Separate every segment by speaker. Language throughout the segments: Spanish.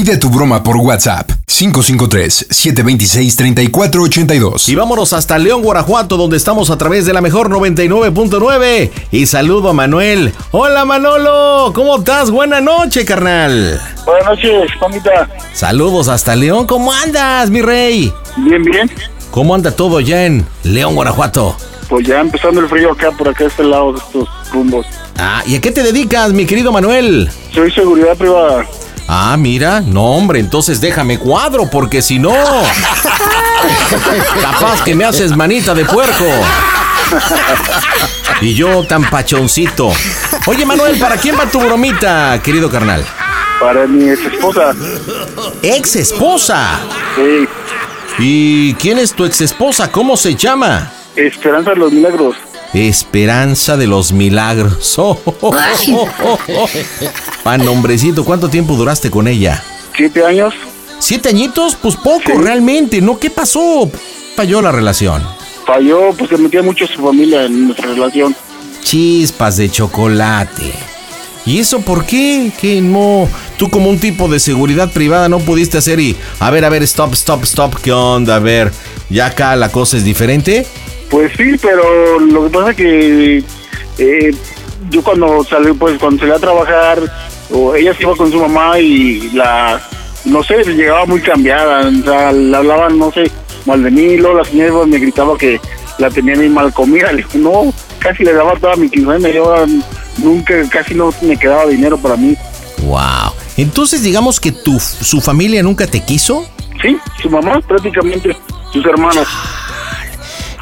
Speaker 1: Pide tu broma por WhatsApp 553-726-3482.
Speaker 2: Y vámonos hasta León, Guanajuato, donde estamos a través de la mejor 99.9. Y saludo a Manuel. Hola Manolo, ¿cómo estás? Buena noche, carnal.
Speaker 3: Buenas noches, comita.
Speaker 2: Saludos hasta León, ¿cómo andas, mi rey?
Speaker 3: Bien, bien.
Speaker 2: ¿Cómo anda todo ya en León, Guanajuato?
Speaker 3: Pues ya empezando el frío acá, por acá, este lado de estos rumbos.
Speaker 2: Ah, ¿y a qué te dedicas, mi querido Manuel?
Speaker 3: Soy seguridad privada.
Speaker 2: Ah, mira, no hombre, entonces déjame cuadro, porque si no, capaz que me haces manita de puerco. Y yo tan pachoncito. Oye, Manuel, ¿para quién va tu bromita, querido carnal?
Speaker 3: Para mi ex esposa.
Speaker 2: ¿Ex esposa?
Speaker 3: Sí.
Speaker 2: ¿Y quién es tu ex esposa? ¿Cómo se llama?
Speaker 3: Esperanza de los Milagros.
Speaker 2: Esperanza de los Milagros. Oh, oh, oh. Pan, hombrecito, ¿cuánto tiempo duraste con ella?
Speaker 3: Siete años.
Speaker 2: ¿Siete añitos? Pues poco,
Speaker 3: Sí.
Speaker 2: realmente. ¿No? ¿Qué pasó? Falló la relación.
Speaker 3: Falló, pues se metía mucho su familia en nuestra relación.
Speaker 2: Chispas de chocolate. ¿Y eso por qué? Que no. Tú como un tipo de seguridad privada no pudiste hacer y... A ver, a ver, stop, stop, stop. ¿Qué onda? A ver, ¿ya acá la cosa es diferente?
Speaker 3: Pues sí, pero lo que pasa que eh, yo cuando salí, pues cuando salí a trabajar, o ella se iba con su mamá y la, no sé, llegaba muy cambiada, o sea, le hablaban, no sé, mal de mí, luego la señora me gritaba que la tenía muy mal comida, le dijo, no, casi le daba toda mi quincena y ahora nunca, casi no me quedaba dinero para mí.
Speaker 2: Wow. Entonces digamos que tu, su familia nunca te quiso.
Speaker 3: Sí, su mamá prácticamente, sus hermanos.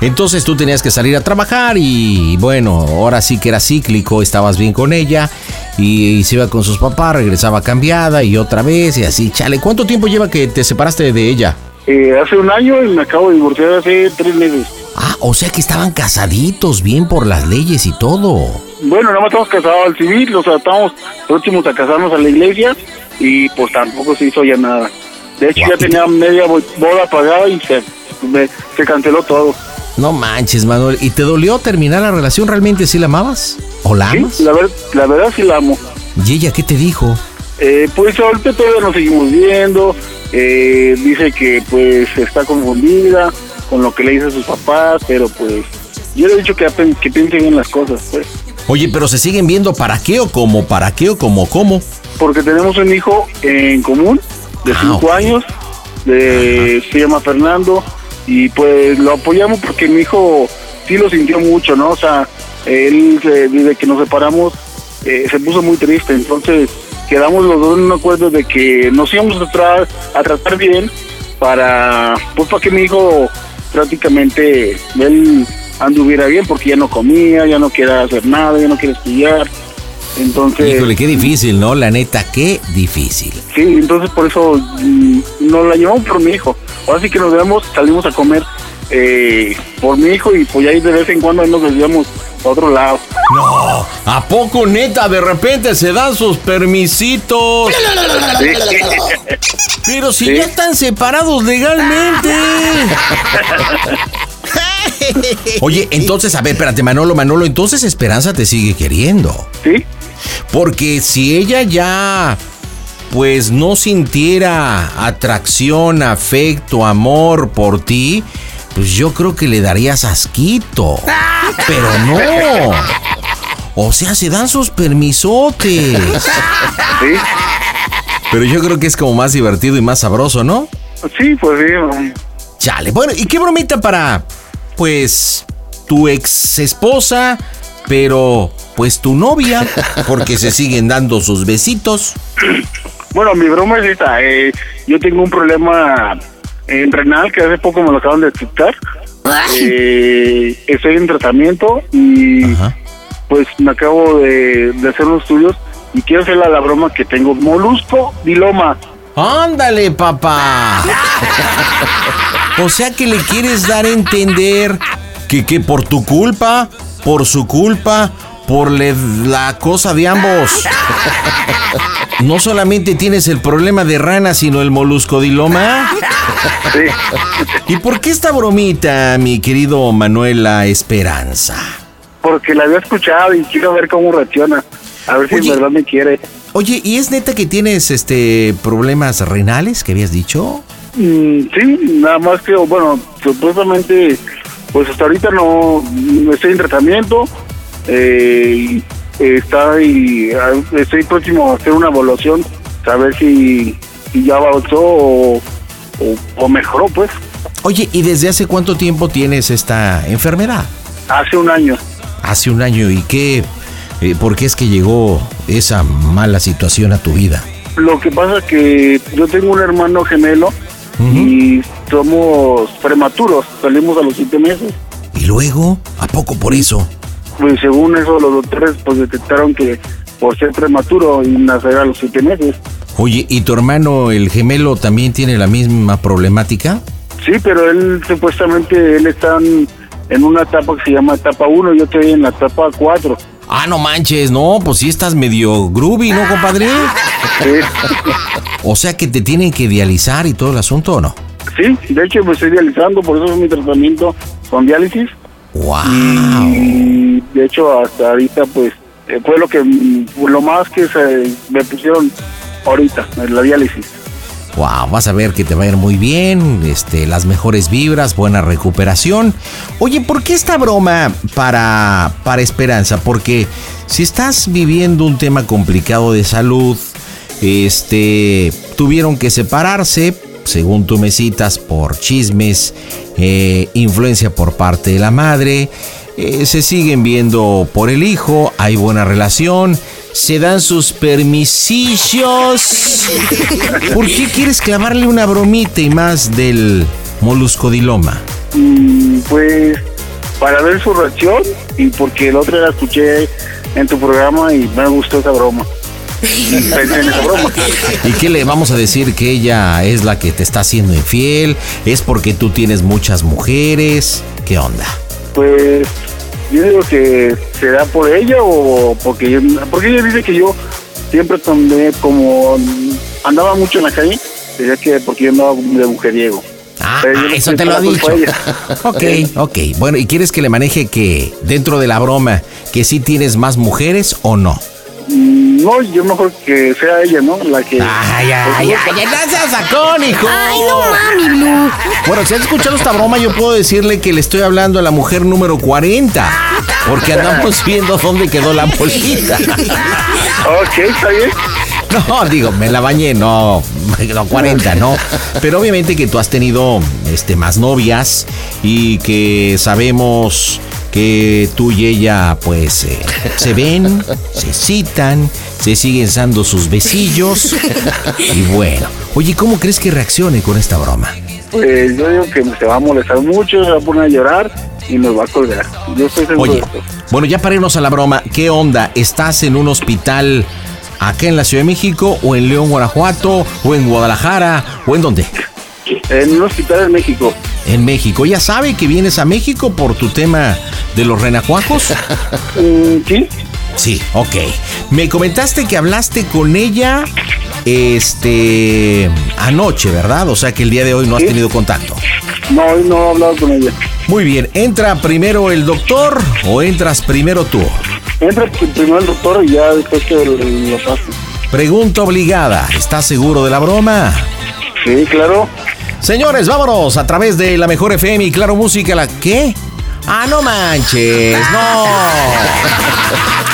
Speaker 2: Entonces tú tenías que salir a trabajar y bueno, ahora sí que era cíclico, estabas bien con ella y, se iba con sus papás, regresaba cambiada y otra vez y así, chale. ¿Cuánto tiempo lleva que te separaste de ella?
Speaker 3: Eh, hace un año y me acabo de divorciar hace tres meses.
Speaker 2: Ah, o sea que estaban casaditos bien por las leyes y todo.
Speaker 3: Bueno, nada más estamos casados al civil, o sea, estamos próximos a casarnos a la iglesia y pues tampoco se hizo ya nada. De hecho, ya tenía media bo- boda pagada y se, me- se canceló todo.
Speaker 2: No manches, Manuel. ¿Y te dolió terminar la relación? ¿Realmente sí la amabas? ¿O la
Speaker 3: Sí,
Speaker 2: amas?
Speaker 3: la, ver- la verdad sí la amo.
Speaker 2: ¿Y ella qué te dijo?
Speaker 3: Eh, pues ahorita todavía nos seguimos viendo. eh, dice que pues está confundida con lo que le dice a sus papás, pero pues yo le he dicho que, que piense bien las cosas, pues.
Speaker 2: Oye, pero se siguen viendo para qué o cómo, para qué o cómo, cómo.
Speaker 3: porque tenemos un hijo en común de
Speaker 2: Ah,
Speaker 3: 5
Speaker 2: ok.
Speaker 3: años, de, se llama Fernando, y pues lo apoyamos porque mi hijo sí lo sintió mucho, ¿no? O sea, él eh, desde que nos separamos eh, se puso muy triste, entonces quedamos los dos en un acuerdo de que nos íbamos a, tra- a tratar bien para, pues para que mi hijo prácticamente él anduviera bien porque ya no comía, ya no quiere hacer nada, ya no quiere estudiar. Entonces,
Speaker 2: Híjole, qué difícil, ¿no? La neta, qué difícil.
Speaker 3: Sí, entonces por eso mm, nos la llevamos por mi hijo. Ahora sí que nos vemos, salimos a comer eh, por mi hijo y pues ahí de vez en cuando nos desviamos a otro lado.
Speaker 2: No, ¿a poco neta de repente se dan sus permisitos?
Speaker 3: Sí.
Speaker 2: Pero si
Speaker 3: Sí.
Speaker 2: ya están separados legalmente. Oye, entonces, a ver, espérate, Manolo, Manolo, entonces Esperanza te sigue queriendo.
Speaker 3: ¿Sí?
Speaker 2: Porque si ella ya, pues no sintiera atracción, afecto, amor por ti, pues yo creo que le darías asquito. Pero no. O sea, se dan sus permisotes.
Speaker 3: ¿Sí?
Speaker 2: Pero yo creo que es como más divertido y más sabroso, ¿no?
Speaker 3: Sí, pues sí.
Speaker 2: Chale. Bueno, ¿y qué bromita para, pues, tu ex esposa, pero, pues, tu novia? Porque se siguen dando sus besitos.
Speaker 3: Bueno, mi broma es esta. eh, yo tengo un problema en renal que hace poco me lo acaban de detectar. Eh, estoy en tratamiento y
Speaker 2: Ajá.
Speaker 3: pues me acabo de, de hacer unos estudios y quiero hacerle a la broma que tengo molusco diloma.
Speaker 2: Ándale, papá. O sea que le quieres dar a entender que, que por tu culpa, por su culpa, por le- la cosa de ambos. No solamente tienes el problema de rana, sino el moluscodiloma.
Speaker 3: Sí.
Speaker 2: ¿Y por qué esta bromita, mi querido Manuela Esperanza?
Speaker 3: Porque la había escuchado y quiero ver cómo reacciona. A ver si en verdad me quiere.
Speaker 2: Oye, ¿y es neta que tienes este problemas renales que habías dicho?
Speaker 3: Mm, sí, nada más que, bueno, supuestamente, pues hasta ahorita no estoy en tratamiento. Eh, está y, estoy próximo a hacer una evaluación, saber si, si ya avanzó o, o, o mejoró, pues.
Speaker 2: Oye, ¿y desde hace cuánto tiempo tienes esta enfermedad?
Speaker 3: Hace un año.
Speaker 2: Hace un año. ¿Y qué? eh, ¿Por qué es que llegó esa mala situación a tu vida?
Speaker 3: Lo que pasa que yo tengo un hermano gemelo y somos prematuros, salimos a los siete meses.
Speaker 2: ¿Y luego? ¿A poco por eso?
Speaker 3: Pues según eso los doctores pues detectaron que por ser prematuro y nacer a los siete meses.
Speaker 2: Oye, ¿y tu hermano, el gemelo, también tiene la misma problemática?
Speaker 3: Sí, pero él supuestamente él está en, una etapa que se llama etapa 1, yo estoy en la etapa 4.
Speaker 2: Ah, no manches, no, pues sí estás medio groovy, ¿no, compadre?
Speaker 3: Sí,
Speaker 2: O sea que te tienen que dializar y todo el asunto, ¿o no?
Speaker 3: sí, de hecho me estoy dializando, por eso es mi tratamiento con diálisis.
Speaker 2: ¡Wow!
Speaker 3: Y de hecho hasta ahorita pues eh, fue lo que mm, lo más que se me pusieron ahorita, en la diálisis.
Speaker 2: Wow, vas a ver que te va a ir muy bien, este, las mejores vibras, buena recuperación. Oye, ¿por qué esta broma para, para Esperanza? Porque si estás viviendo un tema complicado de salud, este, tuvieron que separarse, según tú me citas, por chismes, eh, influencia por parte de la madre, eh, se siguen viendo por el hijo, hay buena relación, se dan sus permisillos. ¿Por qué quieres clavarle una bromita y más del moluscodiloma?
Speaker 3: Mm, pues para ver su reacción y porque el otro la escuché en tu programa y me gustó esa broma.
Speaker 2: ¿Y qué le vamos a decir que ella es la que te está haciendo infiel? ¿Es porque tú tienes muchas mujeres? ¿Qué onda?
Speaker 3: Pues yo digo que será por ella o porque yo, porque ella dice que yo siempre tomé como andaba mucho en la calle, decía que porque yo andaba de mujeriego.
Speaker 2: Ah,
Speaker 3: no
Speaker 2: eso te lo ha dicho. Ok, ok. Bueno, ¿y quieres que le maneje que dentro de la broma que sí tienes más mujeres o no?
Speaker 3: No, yo mejor que sea ella, ¿no? La que...
Speaker 2: Ay, ay, ay, seas sacón, hijo.
Speaker 4: Ay, no mami, Blue.
Speaker 2: Bueno, si has escuchado esta broma, yo puedo decirle que le estoy hablando a la mujer número 40. Porque andamos viendo dónde quedó la bolita.
Speaker 3: Ok, está bien.
Speaker 2: No, digo, me la bañé, no, no 40, no. Pero obviamente que tú has tenido este, más novias y que sabemos que tú y ella pues eh, se ven, se citan, se siguen dando sus besillos y bueno. Oye, ¿cómo crees que reaccione con esta broma?
Speaker 3: Pues yo digo que se va a molestar mucho, se va a poner a llorar y nos va a colgar. Yo estoy seguro
Speaker 2: Oye, bueno, ya para irnos a la broma, ¿qué onda? ¿Estás en un hospital acá en la Ciudad de México o en León, Guanajuato o en Guadalajara o en dónde?
Speaker 3: En un hospital en México.
Speaker 2: En México. ¿Ya sabe que vienes a México por tu tema de los renacuajos?
Speaker 3: Mm, sí,
Speaker 2: Sí, ok. Me comentaste que hablaste con ella este anoche, ¿verdad? O sea que el día de hoy no has tenido contacto.
Speaker 3: no, hoy no he hablado con ella.
Speaker 2: Muy bien, ¿entra primero el doctor o entras primero tú?
Speaker 3: Entra primero el doctor y ya después que lo, pase.
Speaker 2: Pregunta obligada, ¿estás seguro de la broma?
Speaker 3: Sí, claro.
Speaker 2: Señores, vámonos a través de la mejor FM y Claro Música, ¿la qué? Ah, no manches, no.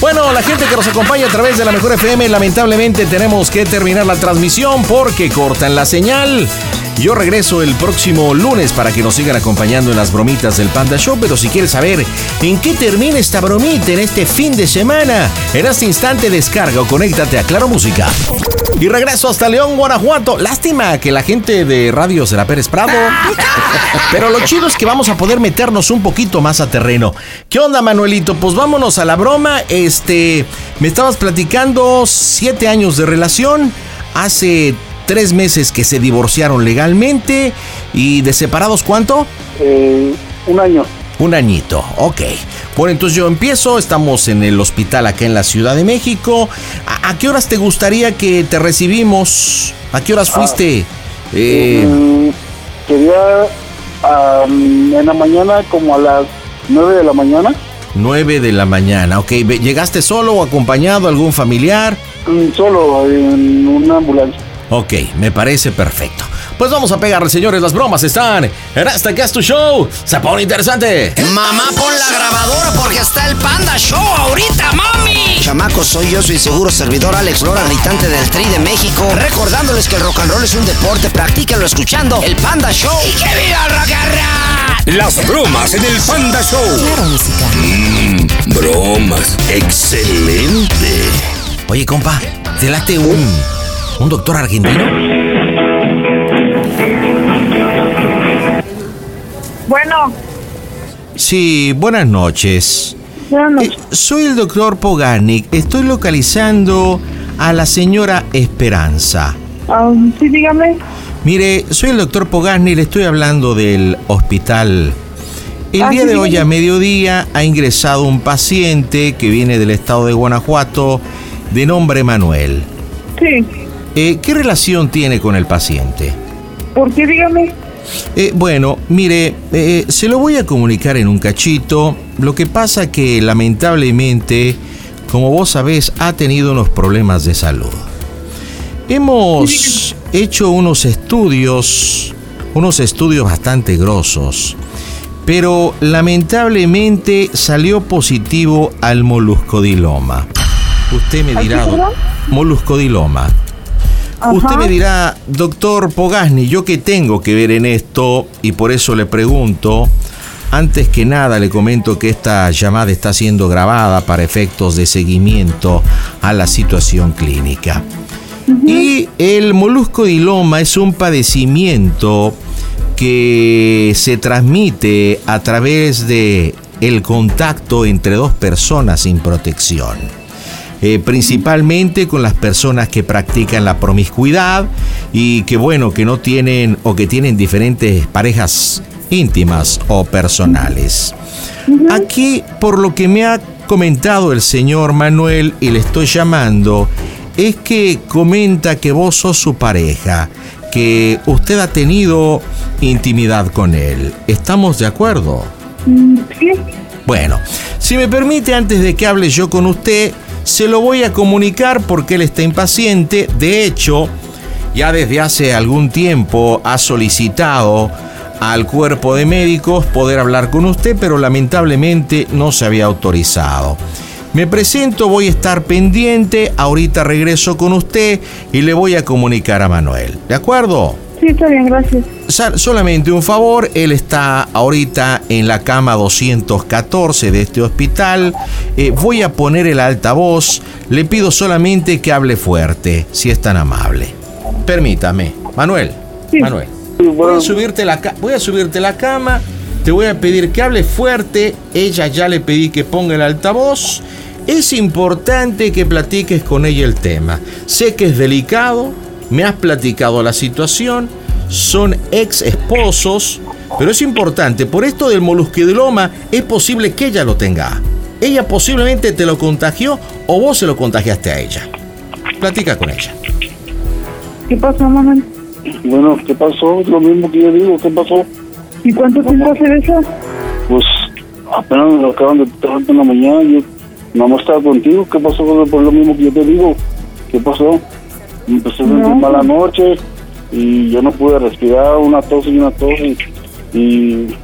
Speaker 2: Bueno, la gente que nos acompaña a través de la Mejor FM, lamentablemente tenemos que terminar la transmisión porque cortan la señal. Yo regreso el próximo lunes para que nos sigan acompañando en las bromitas del Panda Show, pero si quieres saber en qué termina esta bromita en este fin de semana, en este instante descarga o conéctate a Claro Música. Y regreso hasta León, Guanajuato. Lástima que la gente de Radio Será Pérez Prado. Pero lo chido es que vamos a poder meternos un poquito más a terreno. ¿Qué onda, Manuelito? Pues vámonos a la broma. Este, me estabas platicando siete años de relación. Hace tres meses que se divorciaron legalmente y de separados cuánto?
Speaker 3: Eh, un año.
Speaker 2: Un añito, ok. Bueno, entonces yo empiezo, estamos en el hospital acá en la Ciudad de México. ¿A, a qué horas te gustaría que te recibimos? ¿A qué horas fuiste? Eh,
Speaker 3: Mm, am, en la mañana como a las 9 de la mañana.
Speaker 2: 9 de la mañana, ok. ¿Llegaste solo o acompañado algún familiar?
Speaker 3: Mm, Solo en una ambulancia.
Speaker 2: Ok, me parece perfecto. Pues vamos a pegarle, señores. Las bromas están en este que es tu show. Se pone interesante.
Speaker 5: Mamá, pon la grabadora porque está el Panda Show ahorita, mami. Chamaco, soy yo, soy seguro servidor Alex Lora, gritante del Tri de México. Recordándoles que el rock and roll es un deporte, practíquenlo escuchando el Panda Show. ¡Y que viva el rock and roll!
Speaker 6: Las bromas en el Panda Show. Mmm, bromas. Excelente.
Speaker 2: Oye, compa, ¿te late un, un doctor argentino?
Speaker 7: Bueno,
Speaker 2: Sí, buenas noches.
Speaker 7: buenas
Speaker 2: Eh,
Speaker 7: noches.
Speaker 2: soy el doctor Poganic. Estoy localizando a la señora Esperanza.
Speaker 7: Ah, sí, dígame.
Speaker 2: Mire, soy el doctor Pogasni, le estoy hablando del hospital. El
Speaker 7: Ah,
Speaker 2: día
Speaker 7: sí,
Speaker 2: de hoy
Speaker 7: dígame.
Speaker 2: a mediodía ha ingresado un paciente que viene del estado de Guanajuato de nombre Manuel.
Speaker 7: Sí.
Speaker 2: Eh, ¿Qué relación tiene con el paciente?
Speaker 7: ¿Por qué? Dígame.
Speaker 2: Eh, bueno, mire, eh, se lo voy a comunicar en un cachito. Lo que pasa que lamentablemente, como vos sabés, ha tenido unos problemas de salud. Hemos hecho unos estudios, unos estudios bastante grosos, pero lamentablemente salió positivo al moluscodiloma. Usted me
Speaker 7: ¿Al
Speaker 2: dirá,
Speaker 7: qué,
Speaker 2: Usted me dirá, doctor Pogasni, ¿yo qué tengo que ver en esto? Y por eso le pregunto, antes que nada le comento que esta llamada está siendo grabada para efectos de seguimiento a la situación clínica. Y el moluscodiloma es un padecimiento que se transmite a través de el contacto entre dos personas sin protección. Eh, principalmente con las personas que practican la promiscuidad y que bueno, que no tienen o que tienen diferentes parejas íntimas o personales. Aquí, por lo que me ha comentado el señor Manuel y le estoy llamando, es que comenta que vos sos su pareja, que usted ha tenido intimidad con él. ¿Estamos de acuerdo?
Speaker 7: Mm, Sí.
Speaker 2: Bueno, si me permite, antes de que hable yo con usted, se lo voy a comunicar porque él está impaciente. De hecho, ya desde hace algún tiempo ha solicitado al cuerpo de médicos poder hablar con usted, pero lamentablemente no se había autorizado. Me presento, voy a estar pendiente, ahorita regreso con usted y le voy a comunicar a Manuel. ¿De acuerdo?
Speaker 7: Sí, está bien, gracias.
Speaker 2: Solamente un favor, él está ahorita en la cama 214 de este hospital. Eh, voy a poner el altavoz. Le pido solamente que hable fuerte, si es tan amable. Permítame. Manuel.
Speaker 7: Sí.
Speaker 2: Manuel. Voy a, subirte la voy a subirte la cama. Te voy a pedir que hable fuerte. Ella ya le pedí que ponga el altavoz. Es importante que platiques con ella el tema. Sé que es delicado. Me has platicado la situación. Son ex esposos. Pero es importante. Por esto del molusquidiloma es posible que ella lo tenga. Ella posiblemente te lo contagió o vos se lo contagiaste a ella. Platica con ella.
Speaker 7: ¿Qué pasó, mamá?
Speaker 3: bueno, ¿qué pasó? Lo mismo que yo digo, ¿qué pasó?
Speaker 7: ¿Y cuánto tiempo hace eso?
Speaker 3: Pues apenas me lo acaban de traer en la mañana. Yo nada más estaba contigo. ¿Qué pasó? Por lo mismo que yo te digo. ¿Qué pasó? Me empecé a sentir mala noche y yo no pude respirar, una tos y una tos y,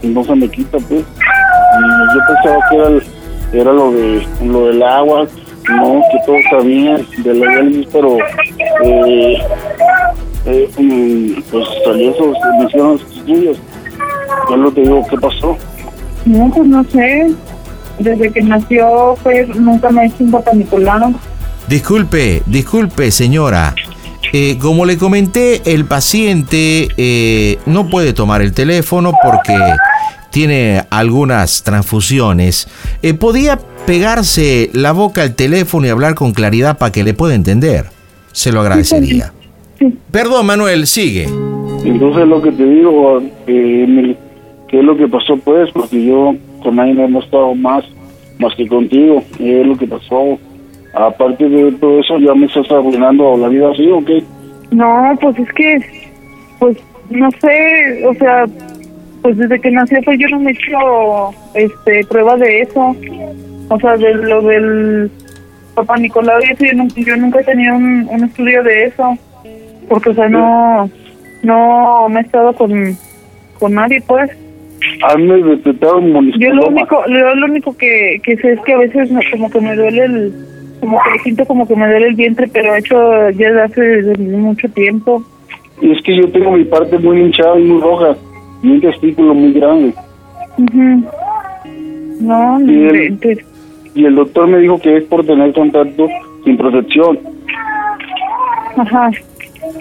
Speaker 3: y no se me quita, pues. Y yo pensaba que era, el- era lo de lo del agua, No, que todo está bien de la diálisis, pero eh, eh, pues salió esos, me hicieron esos estudios. Yo no te digo qué pasó.
Speaker 7: No, pues no sé. Desde que nació, pues nunca me he hecho un.
Speaker 2: Disculpe, disculpe señora. Eh, como le comenté, el paciente eh, no puede tomar el teléfono porque tiene algunas transfusiones. Eh, ¿Podía pegarse la boca al teléfono y hablar con claridad para que le pueda entender? Se lo agradecería.
Speaker 7: Sí.
Speaker 2: Perdón, Manuel, sigue.
Speaker 3: Entonces lo que te digo, eh, ¿qué es lo que pasó pues? Porque yo con nadie no he estado más, más que contigo. ¿Qué es lo que pasó? Aparte de todo eso, ya me estás arruinando la vida así, ¿o qué?
Speaker 7: No, pues es que, pues no sé, o sea, pues desde que nació, pues yo no me he hecho este, prueba de eso. O sea, de lo del papá Nicolau y eso, yo nunca, yo nunca he tenido un, un estudio de eso. Porque, o sea, no, no me he estado con, con nadie, pues.
Speaker 3: A mí me detectaron
Speaker 7: Yo lo único, lo único que, que sé es que a veces me- como que me duele el, como que siento como que me duele el vientre, pero hecho ya desde hace mucho tiempo.
Speaker 3: Y es que yo tengo mi parte muy hinchada y muy roja. Y un testículo muy grande.
Speaker 7: Ujú. No, no
Speaker 3: Y
Speaker 7: inventes.
Speaker 3: Y el doctor me dijo que es por tener contacto sin protección.
Speaker 7: Ajá.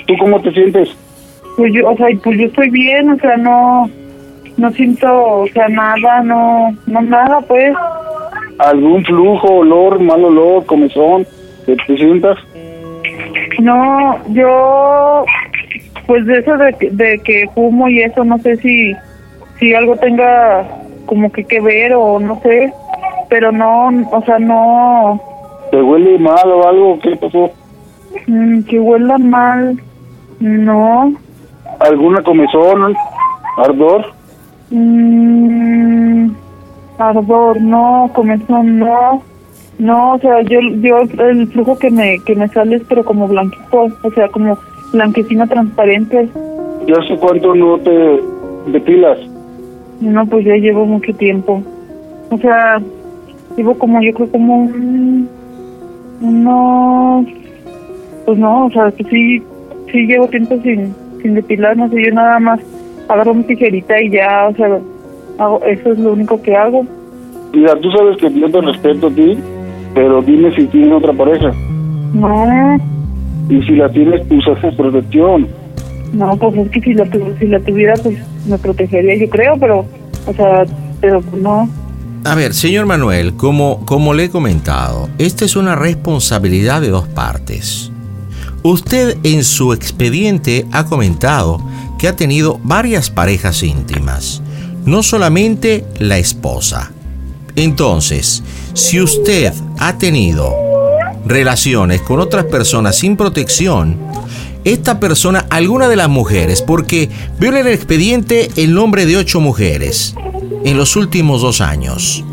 Speaker 3: ¿Tú cómo te sientes?
Speaker 7: Pues yo, o sea, pues yo estoy bien, o sea, no, no siento, o sea, nada, no, no nada, pues.
Speaker 3: ¿Algún flujo, olor, mal olor, comezón? ¿Te, te sientas?
Speaker 7: No, yo, pues de eso de, que- de que fumo y eso, no sé si, si algo tenga como que que ver o no sé, pero no, o sea, no,
Speaker 3: ¿Te huele mal o algo? ¿Qué pasó?
Speaker 7: mm, que huela mal, no,
Speaker 3: ¿Alguna comezón? ¿Ardor?
Speaker 7: mm, ardor, no, comezón, no, no, o sea, yo, yo el flujo que me, que me sale es pero como blanquito, o sea, como blanquecino transparente.
Speaker 3: ¿Y hace cuánto no te depilas?
Speaker 7: No, pues ya llevo mucho tiempo. O sea, llevo como, yo creo como un, unos, pues no, o sea, que sí, sí llevo tiempo sin, sin depilar, no sé, yo nada más agarro mi tijerita y ya, o sea, hago, eso es lo único que hago.
Speaker 3: Mira, tú sabes que yo te respeto a ti, pero dime si tienes otra pareja.
Speaker 7: No,
Speaker 3: Y si la tienes, pues haces protección.
Speaker 7: no, pues es que si la, si la tuviera, pues me protegería, yo creo, pero, o sea, pero pues no.
Speaker 2: A ver, señor Manuel, como, como le he comentado, esta es una responsabilidad de dos partes. Usted en su expediente ha comentado que ha tenido varias parejas íntimas, no solamente la esposa. Entonces, si usted ha tenido relaciones con otras personas sin protección, esta persona, alguna de las mujeres, porque veo en el expediente el nombre de ocho mujeres en los últimos dos años.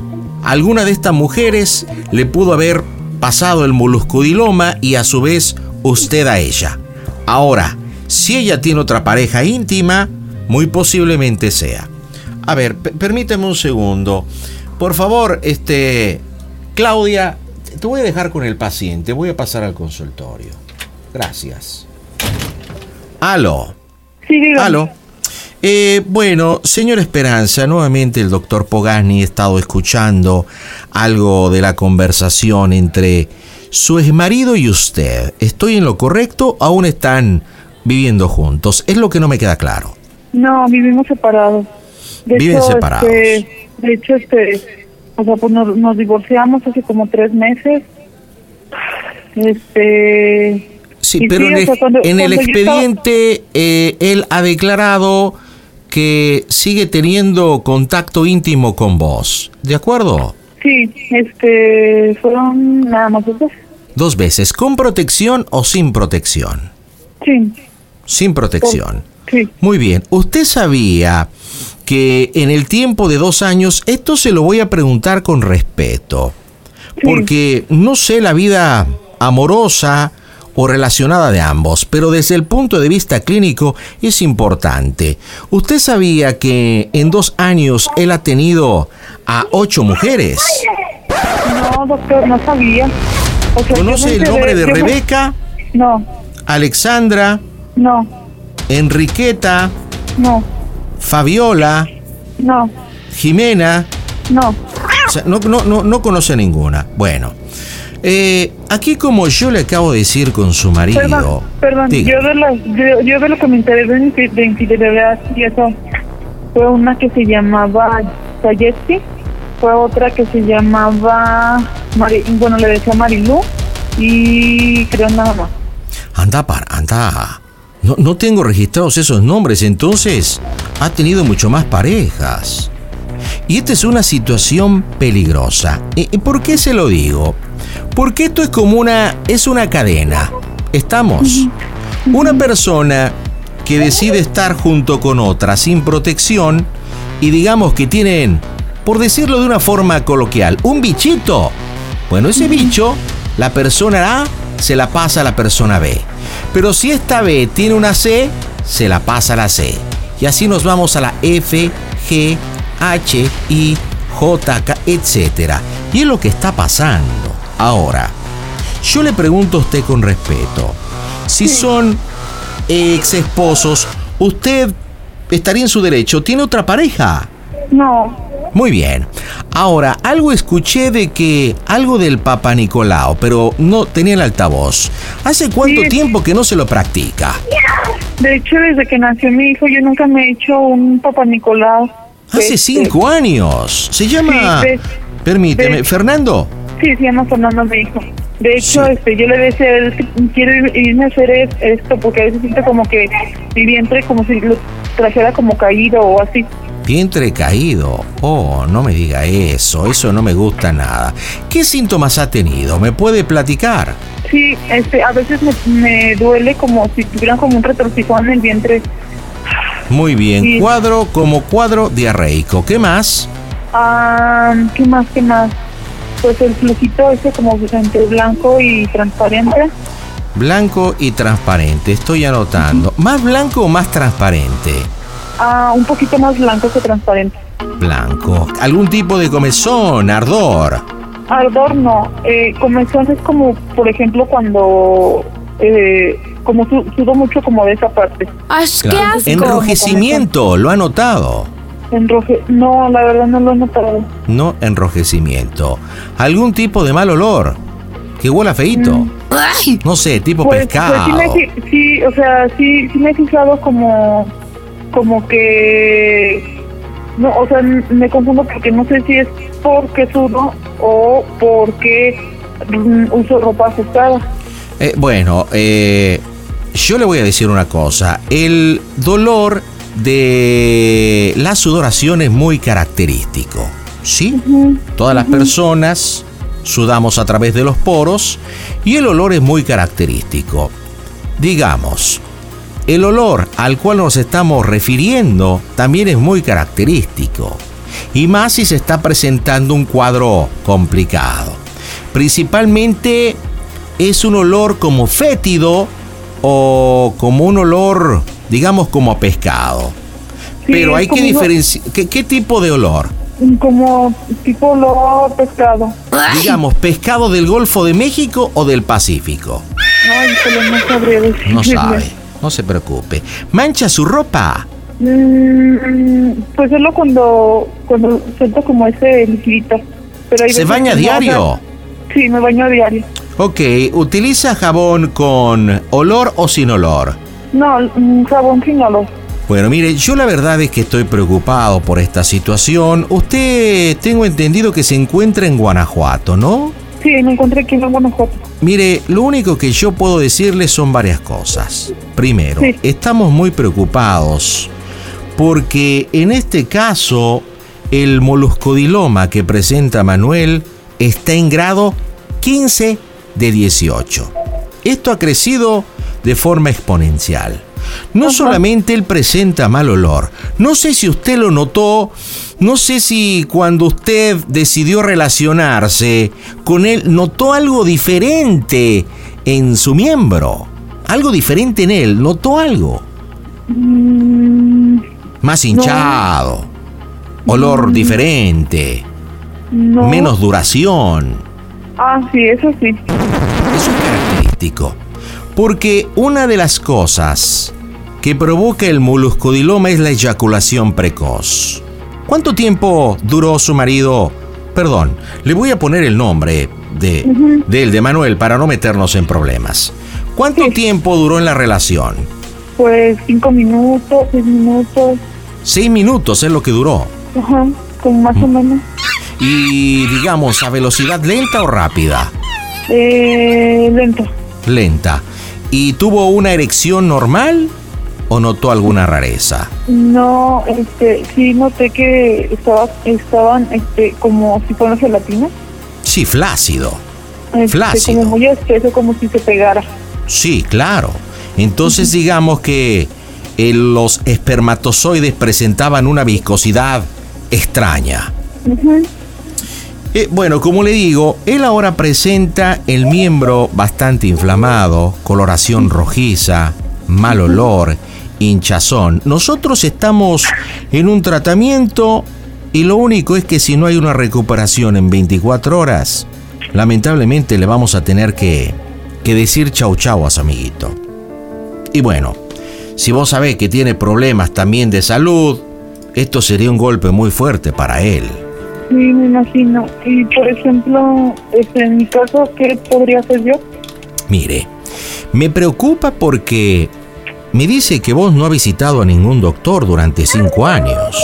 Speaker 2: Alguna de estas mujeres le pudo haber pasado el moluscodiloma y a su vez usted a ella. Ahora, si ella tiene otra pareja íntima, muy posiblemente sea. A ver, permíteme un segundo. Por favor, este Claudia, te voy a dejar con el paciente, voy a pasar al consultorio. Gracias. Aló.
Speaker 7: Sí, dígame.
Speaker 2: Aló. Eh, bueno, señor Esperanza, nuevamente el doctor Pogani ha estado escuchando algo de la conversación entre su exmarido y usted. ¿Estoy en lo correcto? ¿Aún están viviendo juntos? Es lo que no me queda claro.
Speaker 7: No, vivimos separados. De
Speaker 2: Viven
Speaker 7: hecho,
Speaker 2: separados.
Speaker 7: este, de hecho, este, o sea, pues nos, nos divorciamos hace como tres meses. Este.
Speaker 2: Sí, pero
Speaker 7: sí,
Speaker 2: en,
Speaker 7: o
Speaker 2: el-
Speaker 7: sea, cuando-
Speaker 2: en el
Speaker 7: cuando yo estaba-
Speaker 2: expediente eh, él ha declarado que sigue teniendo contacto íntimo con vos. ¿De acuerdo?
Speaker 7: Sí, este, fueron nada más dos veces.
Speaker 2: Dos veces, ¿con protección o sin protección?
Speaker 7: Sí,
Speaker 2: Sin protección.
Speaker 7: sí.
Speaker 2: Muy bien, ¿usted sabía que en el tiempo de dos años, esto se lo voy a preguntar con respeto, porque no sé la vida amorosa o relacionada de ambos, pero desde el punto de vista clínico es importante. ¿Usted sabía que en dos años él ha tenido a ocho mujeres?
Speaker 7: No, doctor, no sabía. O sea, yo
Speaker 2: ¿Conoce el nombre de Rebeca,
Speaker 7: No,
Speaker 2: Alexandra,
Speaker 7: no,
Speaker 2: Enriqueta,
Speaker 7: no,
Speaker 2: Fabiola,
Speaker 7: no,
Speaker 2: Jimena?
Speaker 7: no.
Speaker 2: O sea, no, no, no, no conoce ninguna. Bueno, eh, aquí como yo le acabo de decir con su marido...
Speaker 7: Perdón, perdón, yo de, las, yo, yo de lo que me enteré de, infi- de infidelidad y eso fue una que se llamaba Sayesti, fue otra que se llamaba, Mari- bueno, le decía Marilú y creo nada más.
Speaker 2: Anda, para, anda. No, no tengo registrados esos nombres, entonces ha tenido mucho más parejas. Y esta es una situación peligrosa. ¿Y por qué se lo digo? Porque esto es como una, es una cadena. ¿Estamos? Una persona que decide estar junto con otra sin protección y digamos que tienen, por decirlo de una forma coloquial, un bichito. Bueno, ese bicho, la persona A se la pasa a la persona B. Pero si esta B tiene una C, se la pasa a la C. Y así nos vamos a la F, G, H, I, J, K, etc. Y es lo que está pasando. Ahora, yo le pregunto a usted con respeto, si son ex esposos, usted estaría en su derecho, tiene otra pareja.
Speaker 7: No,
Speaker 2: Muy bien. Ahora, algo escuché de que algo del Papa Nicolau, pero no tenía el altavoz. ¿Hace cuánto
Speaker 7: Sí.
Speaker 2: tiempo que no se lo practica?
Speaker 7: de hecho desde que nació mi hijo yo nunca me he hecho un papá Nicolau.
Speaker 2: Hace
Speaker 7: Este,
Speaker 2: cinco años. Se llama...
Speaker 7: Sí, de-
Speaker 2: Permíteme,
Speaker 7: de-
Speaker 2: Fernando.
Speaker 7: Sí, se llama Fernando mi hijo. De hecho,
Speaker 2: Sí.
Speaker 7: este, yo le decía a él que quiero ir- irme a hacer es- esto porque a veces siento como que mi vientre como si lo trajera como caído o así.
Speaker 2: Vientre caído. Oh, no me diga eso. Eso no me gusta nada. ¿Qué síntomas ha tenido? ¿Me puede platicar?
Speaker 7: Sí, este, a veces me, me duele como si tuviera como un retorcijón en el vientre.
Speaker 2: Muy bien.
Speaker 7: Sí.
Speaker 2: Cuadro como cuadro diarreico. ¿Qué más?
Speaker 7: Ah, ¿qué más, qué más? Pues el flujito ese como entre blanco y transparente.
Speaker 2: Blanco y transparente. Estoy anotando. ¿Más blanco o más transparente?
Speaker 7: Ah, un poquito más blanco que transparente.
Speaker 2: Blanco. ¿Algún tipo de comezón, ardor?
Speaker 7: Ardor no. Eh, comezón es como, por ejemplo, cuando eh, como su- sudo mucho como de esa parte.
Speaker 4: ¡Ay, qué asco!
Speaker 2: Enrojecimiento, lo ha notado.
Speaker 7: Enroje, no, la verdad no lo he notado.
Speaker 2: No enrojecimiento. ¿Algún tipo de mal olor? Que huela feito.
Speaker 4: ¡Ay!
Speaker 2: No sé, tipo
Speaker 7: Pues, pues
Speaker 2: pescado.
Speaker 7: sí, me, o sea, sí, sí me he fijado como, como que, no, o sea, me confundo porque no sé si es porque sudo o porque mm, uso ropa ajustada.
Speaker 2: Eh, bueno, eh, yo le voy a decir una cosa. El dolor de la sudoración es muy característico. ¿Sí? Todas las personas sudamos a través de los poros y el olor es muy característico. Digamos, el olor al cual nos estamos refiriendo también es muy característico. Y más si se está presentando un cuadro complicado. Principalmente es un olor como fétido o como un olor, digamos, como a pescado.
Speaker 7: Sí,
Speaker 2: Pero hay que diferenciar. ¿Qué, qué tipo de olor?
Speaker 7: Como tipo olor pescado.
Speaker 2: Digamos, pescado del Golfo de México o del Pacífico.
Speaker 7: Ay, híjole, no sabría decirle.
Speaker 2: No sabe, no se preocupe. ¿Mancha su ropa?
Speaker 7: Mm, pues solo cuando, cuando siento como ese liquidito. Pero
Speaker 2: ¿Se baña diario?
Speaker 7: sí, me baño a diario.
Speaker 2: Ok, ¿utiliza jabón con olor o sin olor?
Speaker 7: No, un jabón sin olor.
Speaker 2: Bueno, mire, yo la verdad es que estoy preocupado por esta situación. Usted, tengo entendido que se encuentra en Guanajuato, ¿no?
Speaker 7: Sí, me encontré aquí en Guanajuato.
Speaker 2: Mire, lo único que yo puedo decirle son varias cosas. Primero,
Speaker 7: Sí.
Speaker 2: estamos muy preocupados porque en este caso el moluscodiloma que presenta Manuel está en grado 15 de 18. Esto ha crecido de forma exponencial. No solamente él presenta mal olor, no sé si usted lo notó, no sé si cuando usted decidió relacionarse con él notó algo diferente en su miembro, algo diferente en él, notó algo
Speaker 7: Mm,
Speaker 2: más hinchado, olor diferente,
Speaker 7: no.
Speaker 2: menos duración.
Speaker 7: Ah, sí, eso sí.
Speaker 2: Eso es característico. Porque una de las cosas que provoca el moluscodiloma es la eyaculación precoz. ¿Cuánto tiempo duró su marido? Perdón, le voy a poner el nombre de, de él, de Manuel, para no meternos en problemas. ¿Cuánto
Speaker 7: Sí.
Speaker 2: tiempo duró en la relación?
Speaker 7: Pues cinco minutos, seis minutos,
Speaker 2: Seis minutos es lo que duró.
Speaker 7: ajá, como más o menos.
Speaker 2: Y digamos, ¿a velocidad lenta o rápida?
Speaker 7: Eh, lento.
Speaker 2: Lenta. ¿Y tuvo una erección normal o notó alguna rareza?
Speaker 7: No, este, sí noté que estaba, estaban, este, como si fuera gelatina.
Speaker 2: Sí, flácido.
Speaker 7: Este,
Speaker 2: Flácido.
Speaker 7: Como muy espeso, como si se pegara.
Speaker 2: Sí, claro. Entonces digamos que eh, los espermatozoides presentaban una viscosidad extraña. Eh, bueno, como le digo, él ahora presenta el miembro bastante inflamado, coloración rojiza, mal olor, hinchazón. Nosotros estamos en un tratamiento y lo único es que si no hay una recuperación en 24 horas, lamentablemente le vamos a tener que, que decir chau chau a su amiguito. Y bueno, si vos sabés que tiene problemas también de salud, esto sería un golpe muy fuerte para él.
Speaker 7: Sí, me imagino. Y por ejemplo, este, en mi caso, ¿qué podría hacer yo?
Speaker 2: Mire, me preocupa porque me dice que vos no has visitado a ningún doctor durante cinco años.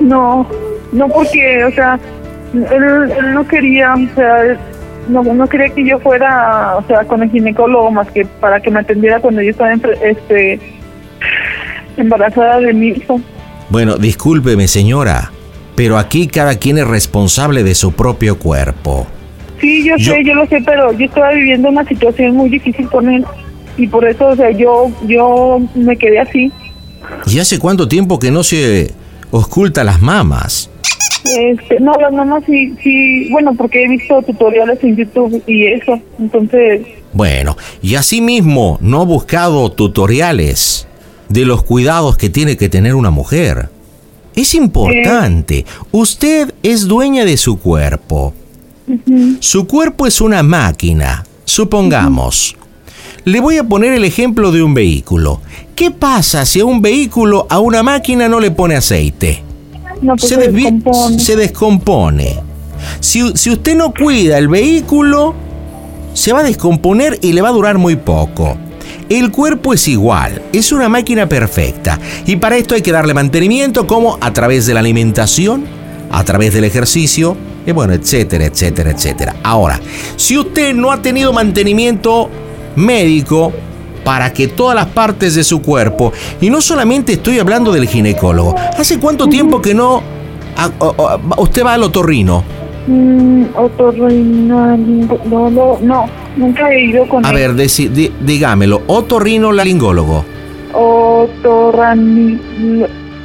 Speaker 7: No, no porque, o sea, él, él no quería, o sea, él no, no quería que yo fuera, o sea, con el ginecólogo más que para que me atendiera cuando yo estaba este, embarazada de mi hijo.
Speaker 2: Bueno, discúlpeme señora, pero aquí cada quien es responsable de su propio cuerpo.
Speaker 7: Sí, yo,
Speaker 2: Yo-
Speaker 7: sé, yo lo sé, pero yo estaba viviendo una situación muy difícil con él y por eso, o sea, yo, yo me quedé así.
Speaker 2: ¿Y hace cuánto tiempo que no se oculta las mamas?
Speaker 7: Este, no, las mamás sí, sí, bueno, porque he visto tutoriales en YouTube y eso, entonces,
Speaker 2: Bueno, y asimismo no ha buscado tutoriales de los cuidados que tiene que tener una mujer. Es importante. Usted es dueña de su cuerpo. Su cuerpo es una máquina. Supongamos. Le voy a poner el ejemplo de un vehículo. ¿Qué pasa si a un vehículo, a una máquina no le pone aceite?
Speaker 7: no, pues
Speaker 2: se,
Speaker 7: descompone.
Speaker 2: se descompone. Si, si usted no cuida el vehículo, se va a descomponer y le va a durar muy poco. El cuerpo es igual, es una máquina perfecta y para esto hay que darle mantenimiento como a través de la alimentación, a través del ejercicio, y bueno, etcétera, etcétera, etcétera. Ahora, si usted no ha tenido mantenimiento médico para que todas las partes de su cuerpo, y no solamente estoy hablando del ginecólogo, ¿hace cuánto tiempo que no a- usted va al otorrino?
Speaker 7: Mm, otorrinolaringólogo, no, nunca he ido con
Speaker 2: A
Speaker 7: él.
Speaker 2: ver, deci- di- dígamelo, otorrinolaringólogo.
Speaker 7: Otorrani,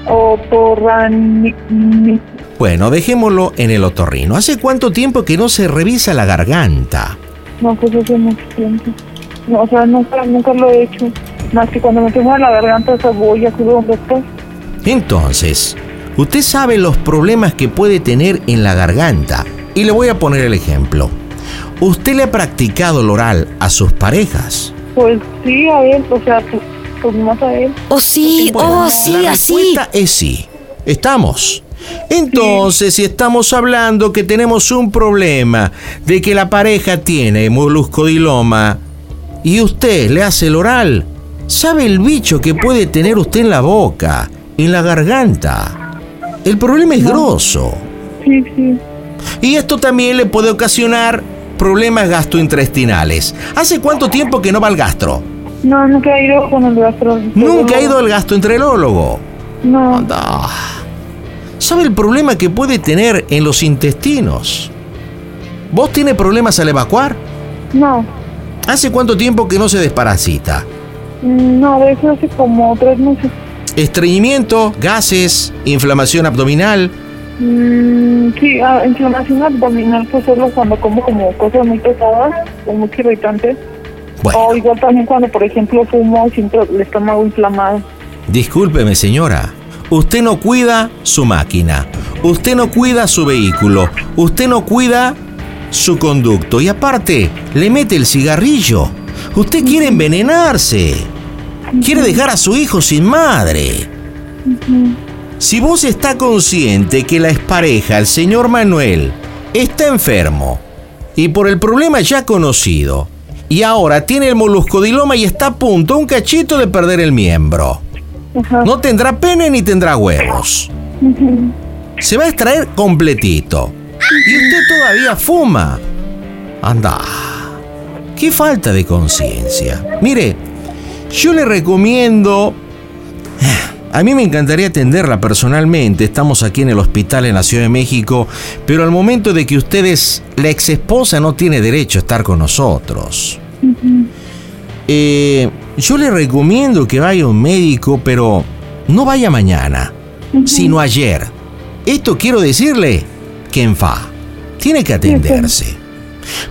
Speaker 7: otorrani,
Speaker 2: Bueno, dejémoslo en el otorrino. ¿Hace cuánto tiempo que no se revisa la garganta?
Speaker 7: no, pues hace mucho tiempo. No, o sea, nunca, nunca lo he hecho. Más que cuando me enfermo la garganta, o sea, voy a acudo a un doctor.
Speaker 2: Entonces, usted sabe los problemas que puede tener en la garganta. Y le voy a poner el ejemplo. ¿Usted le ha practicado el oral a sus parejas?
Speaker 7: Pues sí, a él, o sea, pues, pues más a él.
Speaker 4: Oh, sí,
Speaker 2: Bueno,
Speaker 4: oh, sí,
Speaker 2: la
Speaker 4: así.
Speaker 2: respuesta es sí. Estamos. Entonces, si estamos hablando que tenemos un problema de que la pareja tiene moluscodiloma y usted le hace el oral, ¿sabe el bicho que puede tener usted en la boca, en la garganta? El problema es grosso.
Speaker 7: Sí, sí.
Speaker 2: Y esto también le puede ocasionar problemas gastrointestinales. ¿Hace cuánto tiempo que no va al gastro?
Speaker 7: No, nunca he ido con el gastro.
Speaker 2: Nunca ha ido al gastroenterólogo.
Speaker 7: No,
Speaker 2: Anda. ¿Sabe el problema que puede tener en los intestinos? ¿Vos tiene problemas al evacuar?
Speaker 7: no.
Speaker 2: ¿Hace cuánto tiempo que no se desparasita?
Speaker 7: No, de eso hace como tres meses.
Speaker 2: Estreñimiento, gases, inflamación abdominal.
Speaker 7: Mm, sí, ah, inflamación abdominal, pues solo cuando como como cosas muy pesadas o muy irritantes.
Speaker 2: Bueno,
Speaker 7: O igual también cuando, por ejemplo, fumo, siento el estómago inflamado.
Speaker 2: discúlpeme señora. Usted no cuida su máquina. Usted no cuida su vehículo. Usted no cuida su conducto y aparte le mete el cigarrillo. Usted quiere envenenarse. Quiere dejar a su hijo sin madre. Si vos está consciente que la expareja, el señor Manuel, está enfermo y por el problema ya conocido, y ahora tiene el moluscodiloma y está a punto, un cachito de perder el miembro. No tendrá pene ni tendrá huevos. Se va a extraer completito. Y usted todavía fuma. Anda. Qué falta de conciencia. Mire, yo le recomiendo... A mí me encantaría atenderla personalmente. Estamos aquí en el hospital en la Ciudad de México, pero al momento de que usted es la ex esposa no tiene derecho a estar con nosotros. Eh, yo le recomiendo que vaya a un médico, pero no vaya mañana, sino ayer. Esto quiero decirle que en fa. Tiene que atenderse.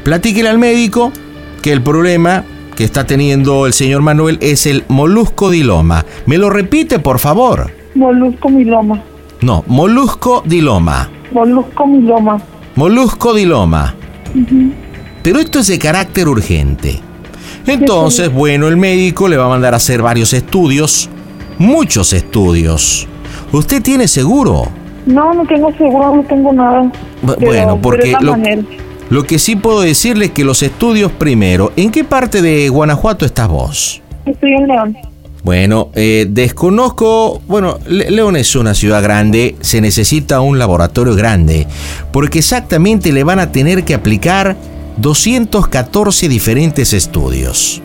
Speaker 2: Platíquele al médico que el problema que está teniendo el señor Manuel es el molusco diloma. ¿Me lo repite, por favor?
Speaker 7: Molusco miloma.
Speaker 2: No, molusco diloma.
Speaker 7: Molusco miloma.
Speaker 2: Molusco diloma. Pero esto es de carácter urgente. Entonces, bueno, el médico le va a mandar a hacer varios estudios, muchos estudios. ¿Usted tiene seguro?
Speaker 7: No, no tengo seguro, no tengo nada. Pero-
Speaker 2: bueno, porque lo, que sí puedo decirle es que los estudios primero, ¿en qué parte de Guanajuato estás vos?
Speaker 7: Estoy en León.
Speaker 2: Bueno, eh, desconozco, bueno, Le- León es una ciudad grande, se necesita un laboratorio grande, porque exactamente le van a tener que aplicar 214 diferentes estudios.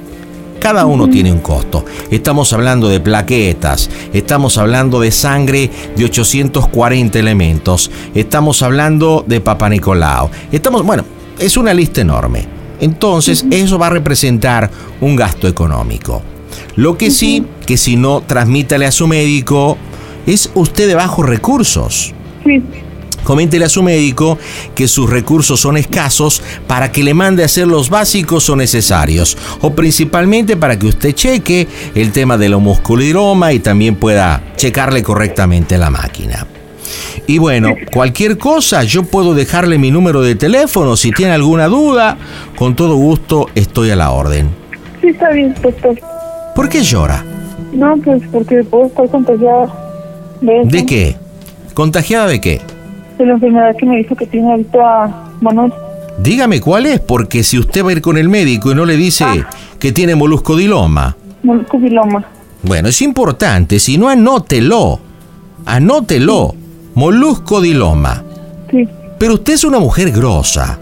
Speaker 2: Cada uno tiene un costo. Estamos hablando de plaquetas, estamos hablando de sangre de 840 elementos, estamos hablando de Papa Nicolau. Estamos, bueno, es una lista enorme. Entonces, eso va a representar un gasto económico. Lo que sí, que si no, transmítale a su médico, es usted de bajos recursos.
Speaker 7: Sí,
Speaker 2: Coméntele a su médico que sus recursos son escasos para que le mande a hacer los básicos o necesarios, o principalmente para que usted cheque el tema del musculiroma y también pueda checarle correctamente la máquina. Y bueno, cualquier cosa, yo puedo dejarle mi número de teléfono. Si tiene alguna duda, con todo gusto estoy a la orden.
Speaker 7: sí está bien, doctor.
Speaker 2: ¿Por qué llora?
Speaker 7: No, pues porque puedo estar contagiada de.
Speaker 2: ¿De qué? ¿Contagiada de qué?
Speaker 7: De la enfermedad que me dijo que tiene ahorita Manuel.
Speaker 2: Dígame cuál es, porque si usted va a ir con el médico y no le dice que tiene moluscodiloma,
Speaker 7: Molusco miloma.
Speaker 2: bueno, es importante, si no anótelo, anótelo, moluscodiloma.
Speaker 7: Sí,
Speaker 2: Pero usted es una mujer grosa.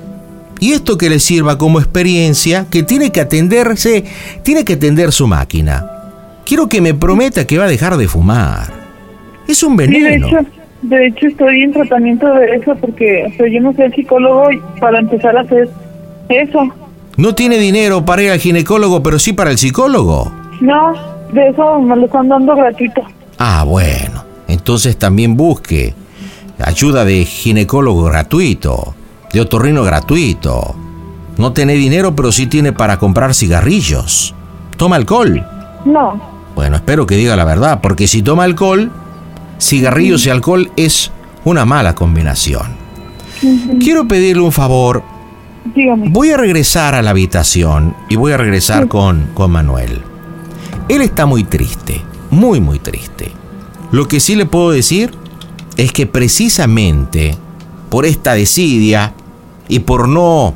Speaker 2: Y esto que le sirva como experiencia, que tiene que atenderse, tiene que atender su máquina. Quiero que me prometa que va a dejar de fumar. Es un veneno.
Speaker 7: De hecho estoy en tratamiento de eso porque o sea, yo no soy psicólogo para empezar a hacer eso.
Speaker 2: No tiene dinero para ir al ginecólogo, pero sí para el psicólogo.
Speaker 7: No, de eso me lo están dando gratuito.
Speaker 2: Ah, bueno. Entonces también busque ayuda de ginecólogo gratuito, de otorrino gratuito. No tiene dinero, pero sí tiene para comprar cigarrillos. ¿Toma alcohol?
Speaker 7: No,
Speaker 2: Bueno, espero que diga la verdad, porque si toma alcohol, cigarrillos y alcohol es una mala combinación. Quiero pedirle un favor.
Speaker 7: dígame.
Speaker 2: Voy a regresar a la habitación y voy a regresar con, con Manuel. Él está muy triste, muy, muy triste. Lo que sí le puedo decir es que precisamente por esta desidia y por no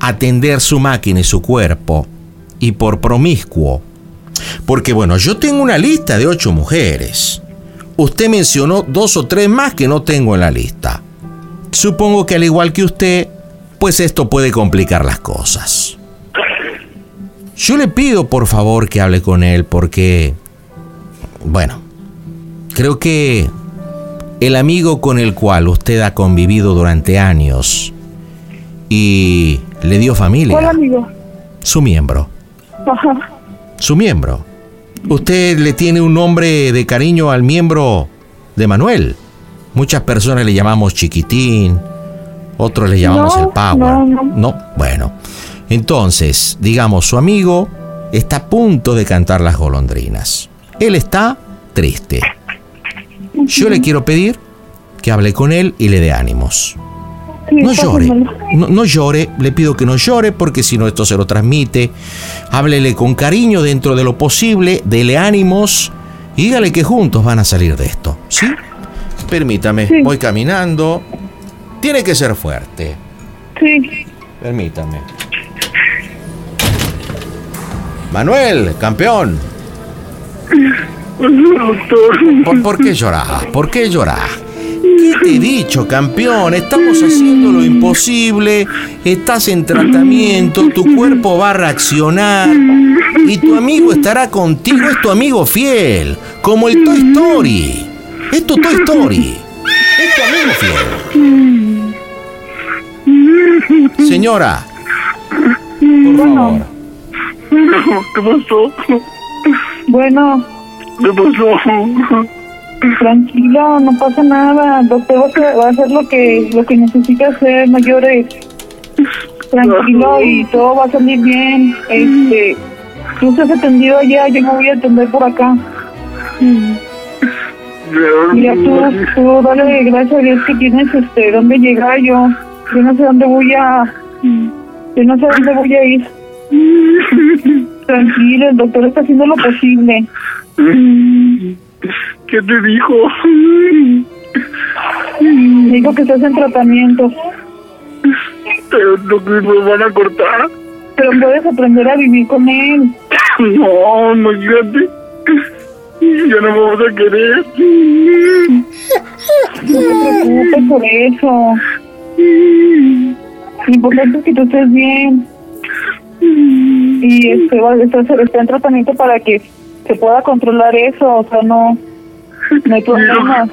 Speaker 2: atender su máquina y su cuerpo y por promiscuo, porque bueno, yo tengo una lista de ocho mujeres. Usted mencionó dos o tres más que no tengo en la lista. Supongo que al igual que usted, pues esto puede complicar las cosas. Yo le pido por favor que hable con él porque, bueno, creo que el amigo con el cual usted ha convivido durante años y le dio familia,
Speaker 7: Hola, amigo.
Speaker 2: su miembro,
Speaker 7: Ajá.
Speaker 2: su miembro. Usted le tiene un nombre de cariño al miembro de Manuel. Muchas personas le llamamos chiquitín, otros le llamamos
Speaker 7: No,
Speaker 2: el power.
Speaker 7: no, no.
Speaker 2: bueno. Entonces, digamos, su amigo está a punto de cantar las golondrinas. Él está triste. Yo le quiero pedir que hable con él y le dé ánimos.
Speaker 7: Sí,
Speaker 2: No llore, no, no llore, le pido que no llore porque si no esto se lo transmite. Háblele con cariño dentro de lo posible, dele ánimos y dígale que juntos van a salir de esto, ¿sí? Permítame,
Speaker 7: Sí.
Speaker 2: voy caminando. Tiene que ser fuerte,
Speaker 7: Sí,
Speaker 2: permítame. Manuel, campeón.
Speaker 3: Doctor,
Speaker 2: ¿Por, por qué llorás? ¿Por qué llorás? ¿Qué te he dicho, campeón? Estamos haciendo lo imposible, estás en tratamiento, tu cuerpo va a reaccionar y tu amigo estará contigo, es tu amigo fiel, como el Toy Story. Es tu Toy Story. Es tu amigo fiel. Señora, por favor.
Speaker 3: ¿qué pasó?
Speaker 7: bueno,
Speaker 3: ¿Qué pasó?
Speaker 7: Tranquilo, no pasa nada. Doctor va a hacer- lo que, lo que necesita hacer, no llores. Tranquilo y todo va a salir bien. Este, tú estás atendido allá, yo me voy a atender por acá. Mira, tú, tú dale gracias a Dios que tienes este, dónde llegar yo. Yo no sé dónde voy a... Yo no sé dónde voy a ir. Tranquilo, el doctor está haciendo lo posible.
Speaker 3: ¿Qué te dijo?
Speaker 7: Dijo que estás en tratamiento,
Speaker 3: Pero que me van a cortar.
Speaker 7: pero puedes aprender a vivir con él.
Speaker 3: No, no, fíjate. Ya no me vas a querer.
Speaker 7: No te preocupes por eso. Lo importante es que tú estés bien. Y este, va- está, está en tratamiento para que se pueda controlar eso. O sea, no, no hay problema.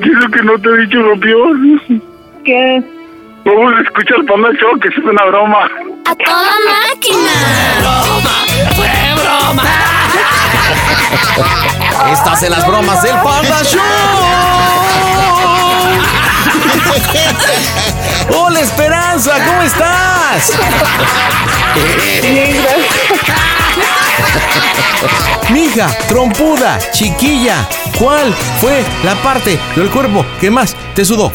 Speaker 3: ¿Qué es lo que no te he dicho, campeón?
Speaker 7: ¿Qué?
Speaker 3: Vamos a escuchar Panda Show, que es una broma.
Speaker 4: ¡A toda máquina!
Speaker 2: Estás en las bromas del Panda Show. Hola Esperanza, ¿cómo estás?
Speaker 7: Bien, gracias.
Speaker 2: Mija, trompuda, chiquilla, ¿cuál fue la parte del cuerpo que más te sudó?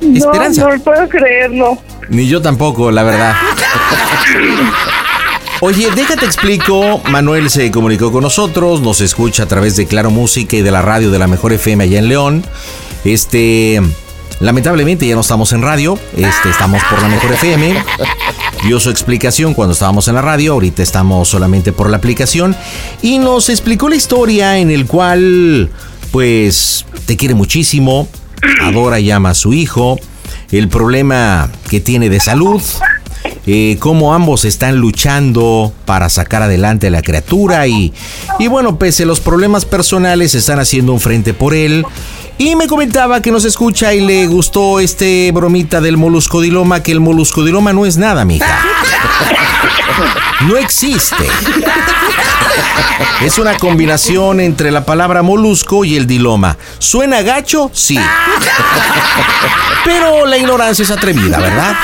Speaker 7: No,
Speaker 2: Esperanza.
Speaker 7: no puedo creerlo.
Speaker 2: Ni yo tampoco, la verdad. Oye, déjate explico. Manuel se comunicó con nosotros, nos escucha a través de Claro Música y de la radio de la Mejor FM allá en León. Este, lamentablemente ya no estamos en radio, este, estamos por la Mejor FM. Dio su explicación cuando estábamos en la radio, ahorita estamos solamente por la aplicación y nos explicó la historia en el cual, pues, te quiere muchísimo, adora y ama a su hijo, el problema que tiene de salud, eh, cómo ambos están luchando para sacar adelante a la criatura y, y bueno, pese a los problemas personales, están haciendo un frente por él. Y me comentaba que nos escucha y le gustó este bromita del moluscodiloma, que el moluscodiloma no es nada, mija. No existe. Es una combinación entre la palabra molusco y el diloma. ¿Suena gacho? Sí. Pero la ignorancia es atrevida, ¿verdad?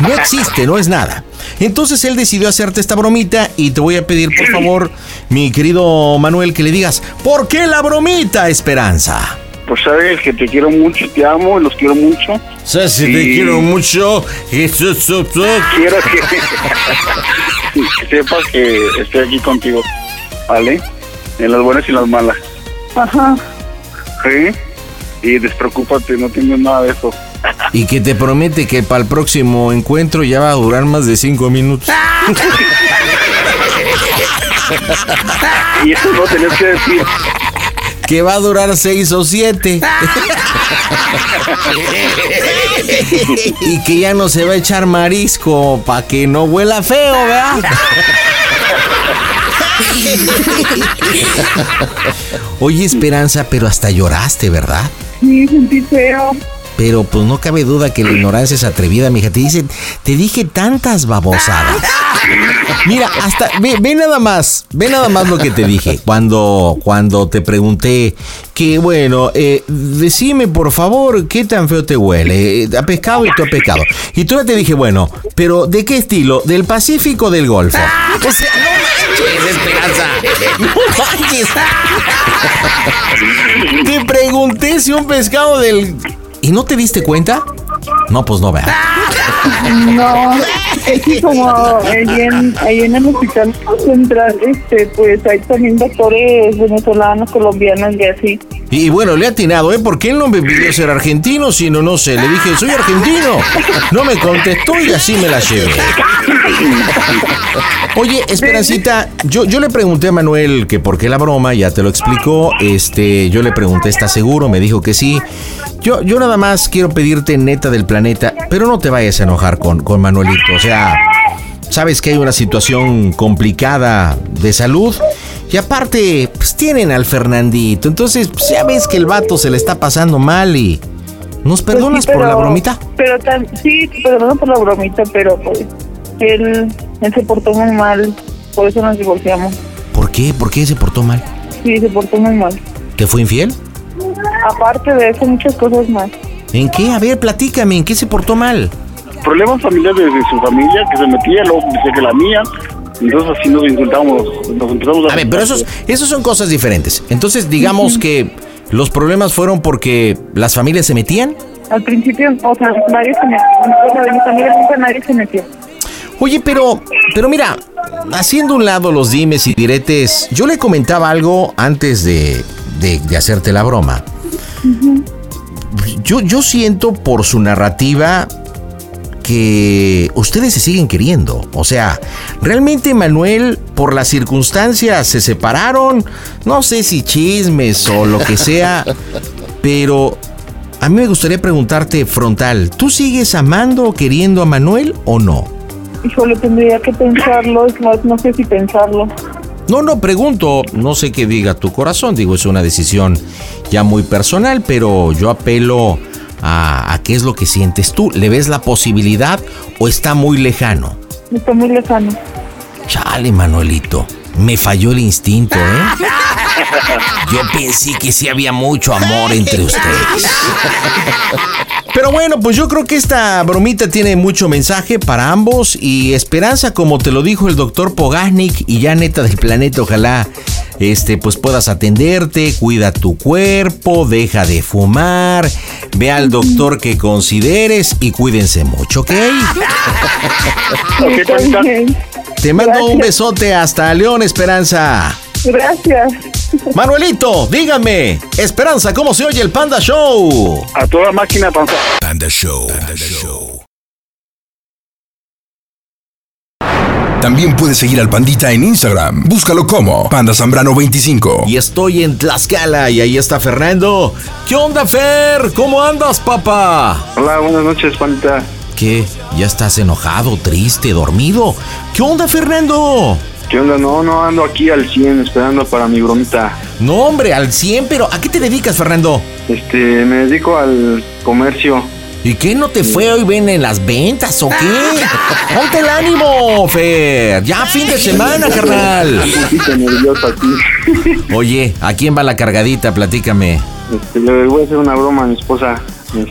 Speaker 2: No existe, no es nada. Entonces él decidió hacerte esta bromita y te voy a pedir, por favor, mi querido Manuel, que le digas, ¿por qué la bromita, Esperanza?
Speaker 3: Pues sabes que te quiero mucho, te amo, los quiero mucho.
Speaker 2: Si
Speaker 3: Sí.
Speaker 2: te quiero mucho.
Speaker 3: Quiero que, que sepas que estoy aquí contigo, ¿vale? En las buenas y en las malas.
Speaker 7: Ajá.
Speaker 3: ¿Sí? Y despreocúpate, no tengo nada de eso.
Speaker 2: Y que te promete que para el próximo encuentro ya va a durar más de cinco minutos.
Speaker 3: Y eso no tenés que decir.
Speaker 2: Que va a durar seis o siete. y que ya no se va a echar marisco para que no huela feo, ¿verdad? Oye, Esperanza, pero hasta lloraste, ¿verdad?
Speaker 7: Sí, sentí feo.
Speaker 2: Pero pues no cabe duda que la ignorancia es atrevida, mija. Te dicen, te dije tantas babosadas. Mira, hasta, ve, ve nada más, ve nada más lo que te dije. Cuando, cuando te pregunté que, bueno, eh, decime por favor qué tan feo te huele. Eh, A pescado y tú a pescado. Y tú ya te dije, bueno, pero ¿de qué estilo? ¿Del Pacífico o del Golfo? O sea, no manches, Esperanza. No manches. Te pregunté si un pescado del... ¿Y no te diste cuenta? No, pues no, vea.
Speaker 7: No, es como ahí en, ahí en el hospital central, este, pues hay también doctores venezolanos, colombianos y así.
Speaker 2: Y bueno, le ha atinado, ¿eh? Porque él no me pidió ser argentino, sino no sé. Le dije, soy argentino. No me contestó y así me la llevé. Oye, Esperancita, yo, yo le pregunté a Manuel que por qué la broma, ya te lo explicó. Este, yo le pregunté, ¿está seguro? Me dijo que sí. Yo, yo nada más quiero pedirte neta del planeta, pero no te vayas a enojar con, con Manuelito. O sea, sabes que hay una situación complicada de salud. Y aparte, pues tienen al Fernandito. Entonces, pues, ya ves que el vato se le está pasando mal y. ¿Nos
Speaker 7: Pues
Speaker 2: perdonas por la bromita?
Speaker 7: Pero tan, sí, perdono por la bromita, pero pues él, él se portó muy mal, por eso nos divorciamos.
Speaker 2: ¿Por qué? ¿Por qué se portó mal?
Speaker 7: Sí, se portó muy mal.
Speaker 2: ¿Te fue infiel?
Speaker 7: Aparte de eso, muchas cosas más.
Speaker 2: ¿En qué? A ver, platícame, ¿en qué se portó mal?
Speaker 3: Problemas familiares de su familia que se metía, luego dice que la mía. Entonces así nos insultamos, nos empezamos a...
Speaker 2: A ver, pero esos, esos son cosas diferentes. Entonces, digamos que los problemas fueron porque las familias se metían.
Speaker 7: Al principio, o sea, nadie se de mi familia nunca nadie se metió.
Speaker 2: Oye, pero, pero mira, haciendo un lado los dimes y diretes, yo le comentaba algo antes de, de- de hacerte la broma. Yo, yo siento por su narrativa que ustedes se siguen queriendo. O sea, realmente Manuel, por las circunstancias, se separaron. No sé si chismes o lo que sea, pero a mí me gustaría preguntarte frontal, ¿tú sigues amando o queriendo a Manuel o no?
Speaker 7: Híjole, tendría que pensarlo, es más, no sé si pensarlo.
Speaker 2: No, no, pregunto, no sé qué diga tu corazón, digo, es una decisión ya muy personal, pero yo apelo a, a qué es lo que sientes tú. ¿Le ves la posibilidad o está muy lejano?
Speaker 7: Está muy lejano.
Speaker 2: Chale, Manuelito, me falló el instinto, ¿eh? Yo pensé que sí había mucho amor entre ustedes. Pero bueno, pues yo creo que esta bromita tiene mucho mensaje para ambos y esperanza, como te lo dijo el doctor Pogasnik y ya neta del planeta, ojalá este pues puedas atenderte, cuida tu cuerpo, deja de fumar, ve al doctor que consideres y cuídense mucho, ¿ok?
Speaker 7: Bien.
Speaker 2: Te mando un besote hasta León, Esperanza.
Speaker 7: Gracias.
Speaker 2: Manuelito, díganme, Esperanza, ¿cómo se oye el Panda Show?
Speaker 3: A toda máquina panza.
Speaker 6: Panda Show. Panda Show.
Speaker 1: También puedes seguir al Pandita en Instagram. Búscalo como Panda Zambrano25.
Speaker 2: Y estoy en Tlaxcala y ahí está Fernando. ¿Qué onda, Fer? ¿Cómo andas, papá?
Speaker 3: Hola, buenas noches, Panita.
Speaker 2: ¿Qué? ¿Ya estás enojado, triste, dormido? ¿Qué onda, Fernando?
Speaker 3: ¿Qué onda? No, no ando aquí al 100 esperando para mi bromita.
Speaker 2: No, hombre, al 100, pero ¿a qué te dedicas, Fernando?
Speaker 3: Este, me dedico al comercio.
Speaker 2: ¿Y qué no te fue hoy ven en las ventas o qué? Ponte el ánimo, Fer. Ya fin de semana, carnal. Oye, ¿a quién va la cargadita? Platícame.
Speaker 3: Este, le voy a hacer una broma a mi esposa.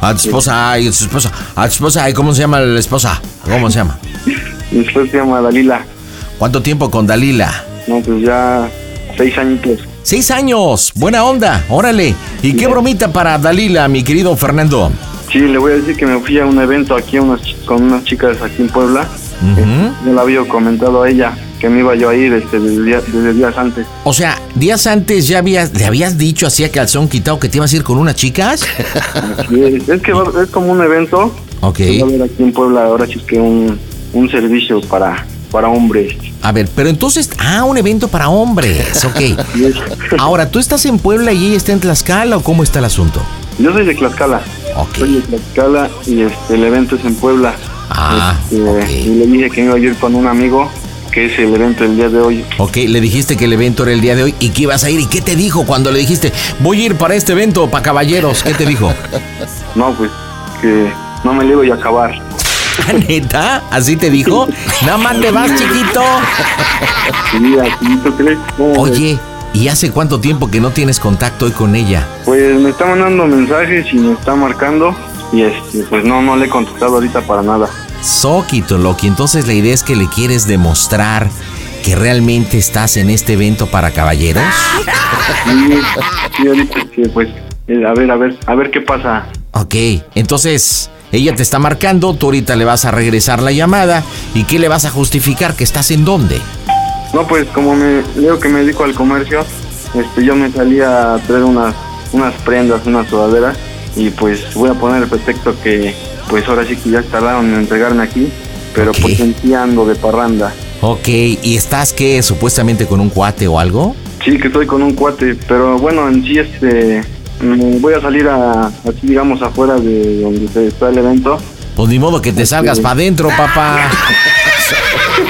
Speaker 2: A tu esposa, ay, a tu esposa, a tu esposa, ay, ¿cómo se llama la esposa? ¿Cómo se llama?
Speaker 3: Mi esposa se llama Dalila.
Speaker 2: ¿Cuánto tiempo con Dalila?
Speaker 3: No, pues ya seis añitos.
Speaker 2: Seis años, buena onda, órale. ¿Y qué bromita para Dalila, mi querido Fernando?
Speaker 3: Sí, le voy a decir que me fui a un evento aquí a unas con unas chicas aquí en Puebla.
Speaker 2: Ujú.
Speaker 3: Yo le había comentado a ella que me iba yo a ir este, desde, día- desde días antes.
Speaker 2: O sea, días antes ya habías, le habías dicho así a calzón quitado que te ibas a ir con unas chicas.
Speaker 3: Así es, es que va- es como un evento.
Speaker 2: Ok.
Speaker 3: que Va a haber aquí en Puebla ahora sí que un, un servicio para, para hombres.
Speaker 2: A ver, pero entonces, ah, un evento para hombres, ok. Ahora, ¿tú estás en Puebla y ella está en Tlaxcala o cómo está el asunto?
Speaker 3: Yo soy de Tlaxcala.
Speaker 2: Ok.
Speaker 3: Soy de Tlaxcala y este, el evento es en Puebla.
Speaker 2: Ah,
Speaker 3: Este. Y le dije que iba a ir con un amigo, que es el evento del día de hoy.
Speaker 2: Ok, le dijiste que el evento era el día de hoy y que ibas a ir. ¿Y qué te dijo cuando le dijiste, voy a ir para este evento, para caballeros? ¿Qué te dijo?
Speaker 3: No, pues que no me le iba a acabar.
Speaker 2: ¿Neta? ¿Así te dijo? Nada más te vas, chiquito.
Speaker 3: Sí, así, ¿tú crees?
Speaker 2: Oye, ¿y hace cuánto tiempo que no tienes contacto hoy con ella?
Speaker 3: Pues me está mandando mensajes y me está marcando. Y este, pues no, no le he contestado ahorita para nada.
Speaker 2: Soquito, Loki. Entonces la idea es que le quieres demostrar que realmente estás en este evento para caballeros.
Speaker 3: Sí, sí, ahorita que pues
Speaker 8: eh, a ver, a ver, a ver qué pasa.
Speaker 2: Ok, entonces ella te está marcando, tú ahorita le vas a regresar la llamada y ¿qué le vas a justificar? ¿Que estás en dónde?
Speaker 8: No, pues como me leo que me dedico al comercio, este, yo me salía a traer unas, unas prendas, unas sudaderas y pues voy a poner el pretexto que pues ahora sí que ya tardaron en entregarme aquí, pero
Speaker 2: Ok.
Speaker 8: pues ando de parranda.
Speaker 2: Ok, ¿y estás qué? ¿Supuestamente con un cuate o algo?
Speaker 8: Sí, que estoy con un cuate, pero bueno, en sí este mm, voy a salir a así digamos afuera de donde se está el evento.
Speaker 2: Pues ni modo que te salgas para adentro, papá.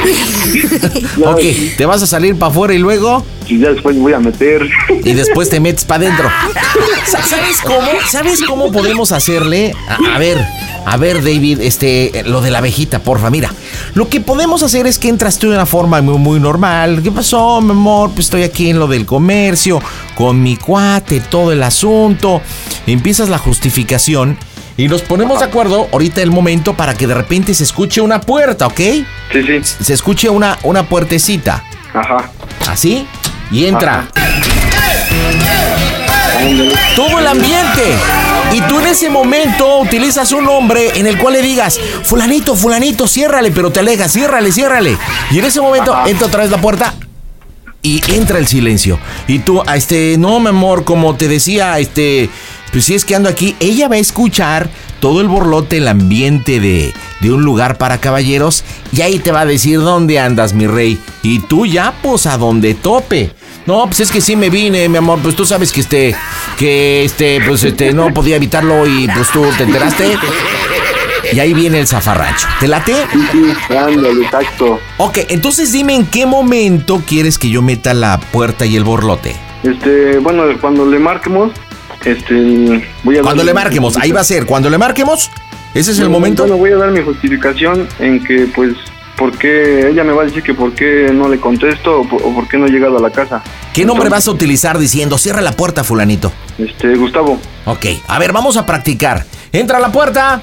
Speaker 2: ok, te vas a salir para afuera y luego
Speaker 8: Y ya después voy a meter.
Speaker 2: y después te metes para adentro. Sa- ¿Sabes cómo? ¿Sabes cómo podemos hacerle? A, a ver, a ver, David, este, lo de la abejita, porfa, mira. Lo que podemos hacer es que entras tú de una forma muy, muy normal. ¿Qué pasó, mi amor? Pues estoy aquí en lo del comercio, con mi cuate, todo el asunto. Empiezas la justificación y nos ponemos de acuerdo ahorita el momento para que de repente se escuche una puerta, ¿ok?
Speaker 8: Sí, sí.
Speaker 2: Se escuche una, una puertecita.
Speaker 8: Ajá.
Speaker 2: Así. Y entra.
Speaker 8: Ándale.
Speaker 2: todo el ambiente. Y tú en ese momento utilizas un nombre en el cual le digas, fulanito, fulanito, ciérrale, pero te alejas, ciérrale, ciérrale. Y en ese momento
Speaker 8: Ajá.
Speaker 2: entra otra vez la puerta y entra el silencio. Y tú, a este, no, mi amor, como te decía, este, pues si es que ando aquí, ella va a escuchar todo el borlote, el ambiente de, de un lugar para caballeros, y ahí te va a decir dónde andas, mi rey. Y tú ya, pues a donde tope. No, pues es que sí me vine, mi amor, pues tú sabes que este, que este, pues este, no podía evitarlo y pues tú te enteraste. Y ahí viene el zafarrancho. ¿Te late?
Speaker 8: Sí, sí, ándale, exacto.
Speaker 2: Ok, entonces dime en qué momento quieres que yo meta la puerta y el borlote.
Speaker 8: Este, bueno, cuando le marquemos, este, voy a
Speaker 2: Cuando le marquemos, ahí va a ser. Cuando le marquemos, ese es el momento.
Speaker 8: Bueno, voy a dar mi justificación en que, pues, ¿por qué? Ella me va a decir que por qué no le contesto o por, o por qué no he llegado a la casa.
Speaker 2: ¿Qué nombre vas a utilizar diciendo cierra la puerta, fulanito?
Speaker 8: Este, Gustavo,
Speaker 2: Ok, a ver, vamos a practicar. Entra a la puerta.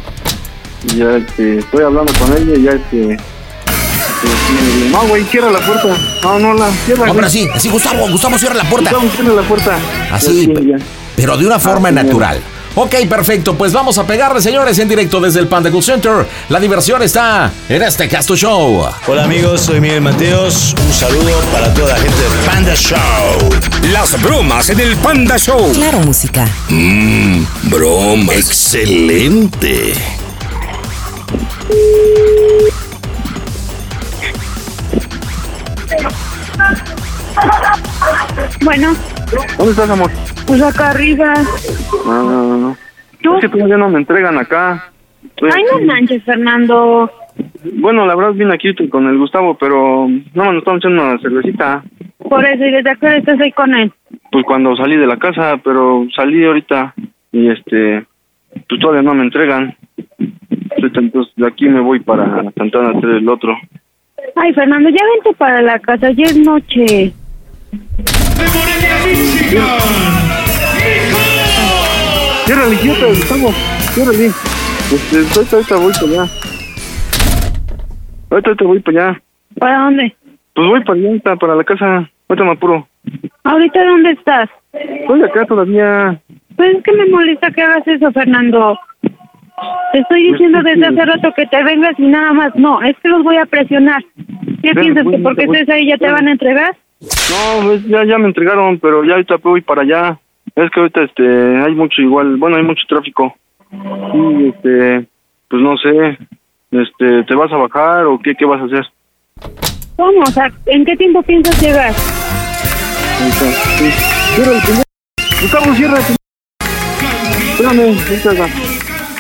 Speaker 8: ya este, estoy hablando con ella y ya este. este, no, güey, cierra la puerta. No, no, la cierra.
Speaker 2: No, pero así, así, Gustavo, Gustavo, cierra la puerta.
Speaker 8: Gustavo, cierra la puerta.
Speaker 2: Así,
Speaker 8: Ya, sí, ya.
Speaker 2: pero de una forma
Speaker 8: Ah,
Speaker 2: natural. Ok, perfecto, pues vamos a pegarle, señores, en directo desde el Panda Cool Center. La diversión está en este Casto Show.
Speaker 9: Hola amigos, soy Miguel Mateos. Un saludo para toda la gente de Panda Show.
Speaker 6: Las bromas en el Panda Show.
Speaker 10: Claro, música.
Speaker 9: Mmm, broma. Excelente.
Speaker 11: Bueno,
Speaker 8: ¿Dónde estás, amor?
Speaker 11: pues acá arriba.
Speaker 8: No, no, no, no.
Speaker 11: ¿Tú?
Speaker 8: Es que todavía no me entregan acá. Estoy
Speaker 11: Ay, no
Speaker 8: aquí.
Speaker 11: manches, Fernando.
Speaker 8: Bueno, la verdad vine aquí con el Gustavo, pero no nos estamos echando una cervecita.
Speaker 11: Por eso, ¿y desde qué hora estás ahí con él?
Speaker 8: Pues cuando salí de la casa, pero salí ahorita y este, pues todavía no me entregan. Entonces de aquí me voy para Santana hacer el otro.
Speaker 11: Ay, Fernando, ya vente para la casa, ya es noche.
Speaker 8: Ciérrale, idiota, Gustavo, ciérrale. Este, ahorita, ahorita voy para allá. Ahorita, ahorita voy para allá.
Speaker 11: ¿Para dónde?
Speaker 8: Pues voy para allá, para la casa. Ahorita me apuro.
Speaker 11: ¿Ahorita dónde estás?
Speaker 8: Estoy acá todavía.
Speaker 11: Pues es que me molesta que hagas eso, Fernando. Te estoy diciendo desde hace rato que te vengas y nada más. No, es que los voy a presionar. ¿Qué piensas? ¿Que porque
Speaker 8: voy.
Speaker 11: estés ahí ya te van a entregar?
Speaker 8: No, pues ya, ya me entregaron, pero ya ahorita voy para allá. Es que ahorita este, hay mucho igual, bueno, hay mucho tráfico. Y este, pues no sé, este, ¿te vas a bajar o qué, qué vas a hacer?
Speaker 11: ¿Cómo? O sea, ¿en qué tiempo piensas llegar?
Speaker 8: Cierra el. Gustavo, cierra el. Espérame, ahorita va.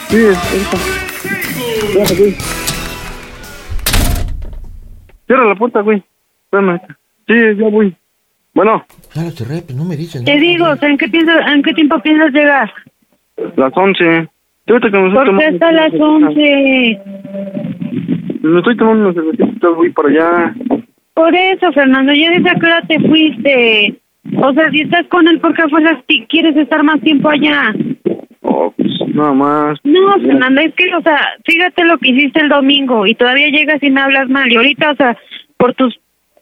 Speaker 8: Sí, ahorita. Espérame, güey. Cierra la puerta, güey. Espérame. Sí, ya voy. Bueno,
Speaker 2: no me dicen.
Speaker 11: Te digo, o sea, ¿en qué, piensas, ¿en qué tiempo piensas llegar?
Speaker 8: las once. Sí, ahorita que me estoy
Speaker 11: ¿Por qué
Speaker 8: tomando
Speaker 11: hasta las
Speaker 8: una
Speaker 11: once?
Speaker 8: cervecita. Me estoy tomando una cervecita, voy para allá.
Speaker 11: Por eso, Fernando, ya desde qué hora te fuiste. O sea, si estás con él, ¿por qué fuerzas ti- quieres estar más tiempo allá?
Speaker 8: Oh, pues nada más.
Speaker 11: No, Fernando, es que, o sea, fíjate lo que hiciste el domingo y todavía llegas y me hablas mal. Y ahorita, o sea, por tus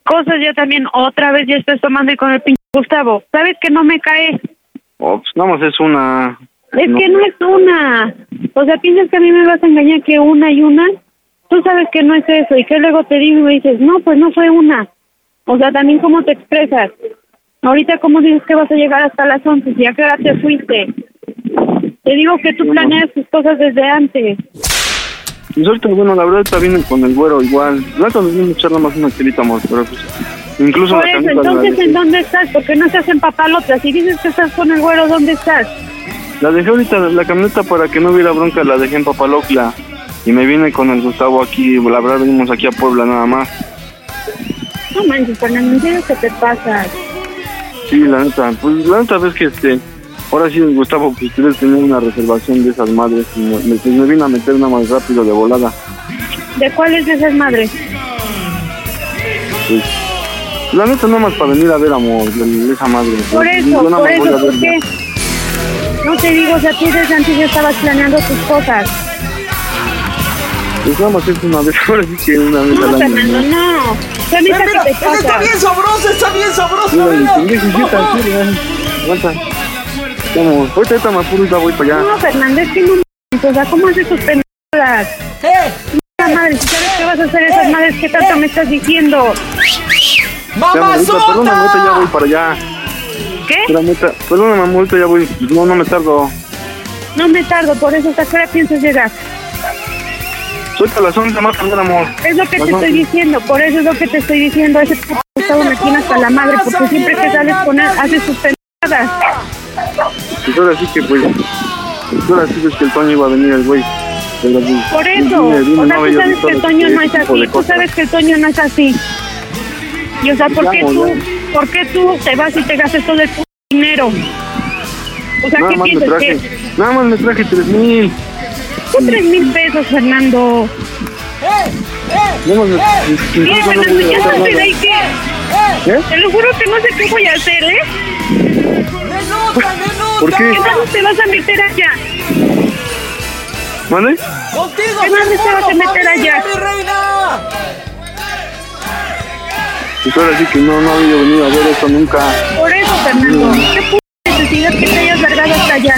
Speaker 11: cosas ya también otra vez ya estás tomando y con el pinche Gustavo. ¿Sabes que no me cae?
Speaker 8: Oh, pues nada más es una.
Speaker 11: Es
Speaker 8: No.
Speaker 11: que no es una. O sea, piensas que a mí me vas a engañar que una y una. Tú sabes que no es eso. Y que luego te digo y me dices, no, pues no fue una. O sea, también cómo te expresas. Ahorita, ¿cómo dices que vas a llegar hasta las 11? ¿Y a qué hora te fuiste? Te digo que tú planeas tus cosas desde antes.
Speaker 8: Pues ahorita, bueno, la verdad está bien con el güero igual. La neta nos vino a echar nada más una chelita, amor, pero pues. Incluso
Speaker 11: Por
Speaker 8: la
Speaker 11: eso, entonces. ¿en dónde estás? Porque no estás en papalotas. Si dices que estás con el güero, ¿dónde estás?
Speaker 8: La dejé ahorita, la camioneta para que no hubiera bronca, la dejé en Papalocla. Y me vine con el Gustavo aquí, la verdad venimos aquí a Puebla nada más.
Speaker 11: No manches, Fernando, ¿en serio qué te pasa?
Speaker 8: Sí, la neta, pues la neta ves que este, ahora sí Gustavo, pues ustedes tener una reservación de esas madres y me, me, pues, me vine a meter nada más rápido de volada.
Speaker 11: ¿De cuáles de esas madres?
Speaker 8: Pues, la neta nada más para venir a ver amor, de, de esa madre.
Speaker 11: Por eso,
Speaker 8: yo
Speaker 11: por eso, ¿por
Speaker 8: verla.
Speaker 11: qué? No te digo, o sea, tú desde antes ya estabas planeando tus cosas.
Speaker 8: Pues nada más es una vez, ahora sí que una vez
Speaker 11: No,
Speaker 8: al año.
Speaker 11: Fernando, no. Janita,
Speaker 2: Mira,
Speaker 11: ¿qué te pasa?
Speaker 2: está bien sabroso, está bien sabroso,
Speaker 8: Mira,
Speaker 2: mira.
Speaker 8: ya. Aguanta. Ahorita me apuro y ya voy para allá.
Speaker 11: No, Fernando, es que no o sea, ¿cómo haces tus pendejadas?
Speaker 2: ¡Eh!
Speaker 11: Madre, si sabes que vas a hacer esas madres, ¿qué tanto me estás diciendo?
Speaker 8: Ya, ahorita, perdóname, ahorita ya voy para allá.
Speaker 11: ¿Qué?
Speaker 8: Amor, ahorita ya voy. No, no me tardo.
Speaker 11: No me tardo, por eso, ¿hasta qué hora piensas llegar?
Speaker 8: Soy a las 11 más tarde, amor.
Speaker 11: Es lo que
Speaker 8: Las
Speaker 11: te estoy
Speaker 8: 11.
Speaker 11: diciendo, por eso es lo que te estoy diciendo. Ese p estado me tiene hasta la madre, porque siempre que sales con él, haces sus pendejadas.
Speaker 8: Pues ahora sí que, pues. pues ahora sí ves que el Toño iba a venir el güey. Pero, pues,
Speaker 11: Por eso,
Speaker 8: dime,
Speaker 11: o sea,
Speaker 8: no
Speaker 11: tú sabes que el Toño no es
Speaker 8: tipo
Speaker 11: así, tú sabes que el Toño no es así. Y o sea, ¿por qué tú, por qué tú te vas y te gastas todo el dinero? O sea,
Speaker 8: Nada
Speaker 11: ¿qué
Speaker 8: más me
Speaker 11: piensas?
Speaker 8: traje.
Speaker 11: que
Speaker 8: Nada más me traje 3 mil.
Speaker 11: Son tres mil pesos, Fernando.
Speaker 8: Nada más me.
Speaker 11: Mira,
Speaker 8: incluso no
Speaker 11: Fernando,
Speaker 8: voy a
Speaker 11: ya
Speaker 8: gastar
Speaker 11: no sé de ahí
Speaker 8: nada.
Speaker 11: qué. Te lo juro que no sé qué voy a hacer, ¿eh?
Speaker 8: ¿Por qué?
Speaker 11: ¿Qué más te vas a meter allá?
Speaker 8: ¿Vale?
Speaker 2: ¡Contigo!
Speaker 11: ¿Qué más te vas a meter allá?
Speaker 2: ¡Mi reina!
Speaker 8: Pues ahora sí que no, no había venido a ver esto nunca.
Speaker 11: Por eso, Fernando, ¿qué p necesidad que te hayas largado hasta allá?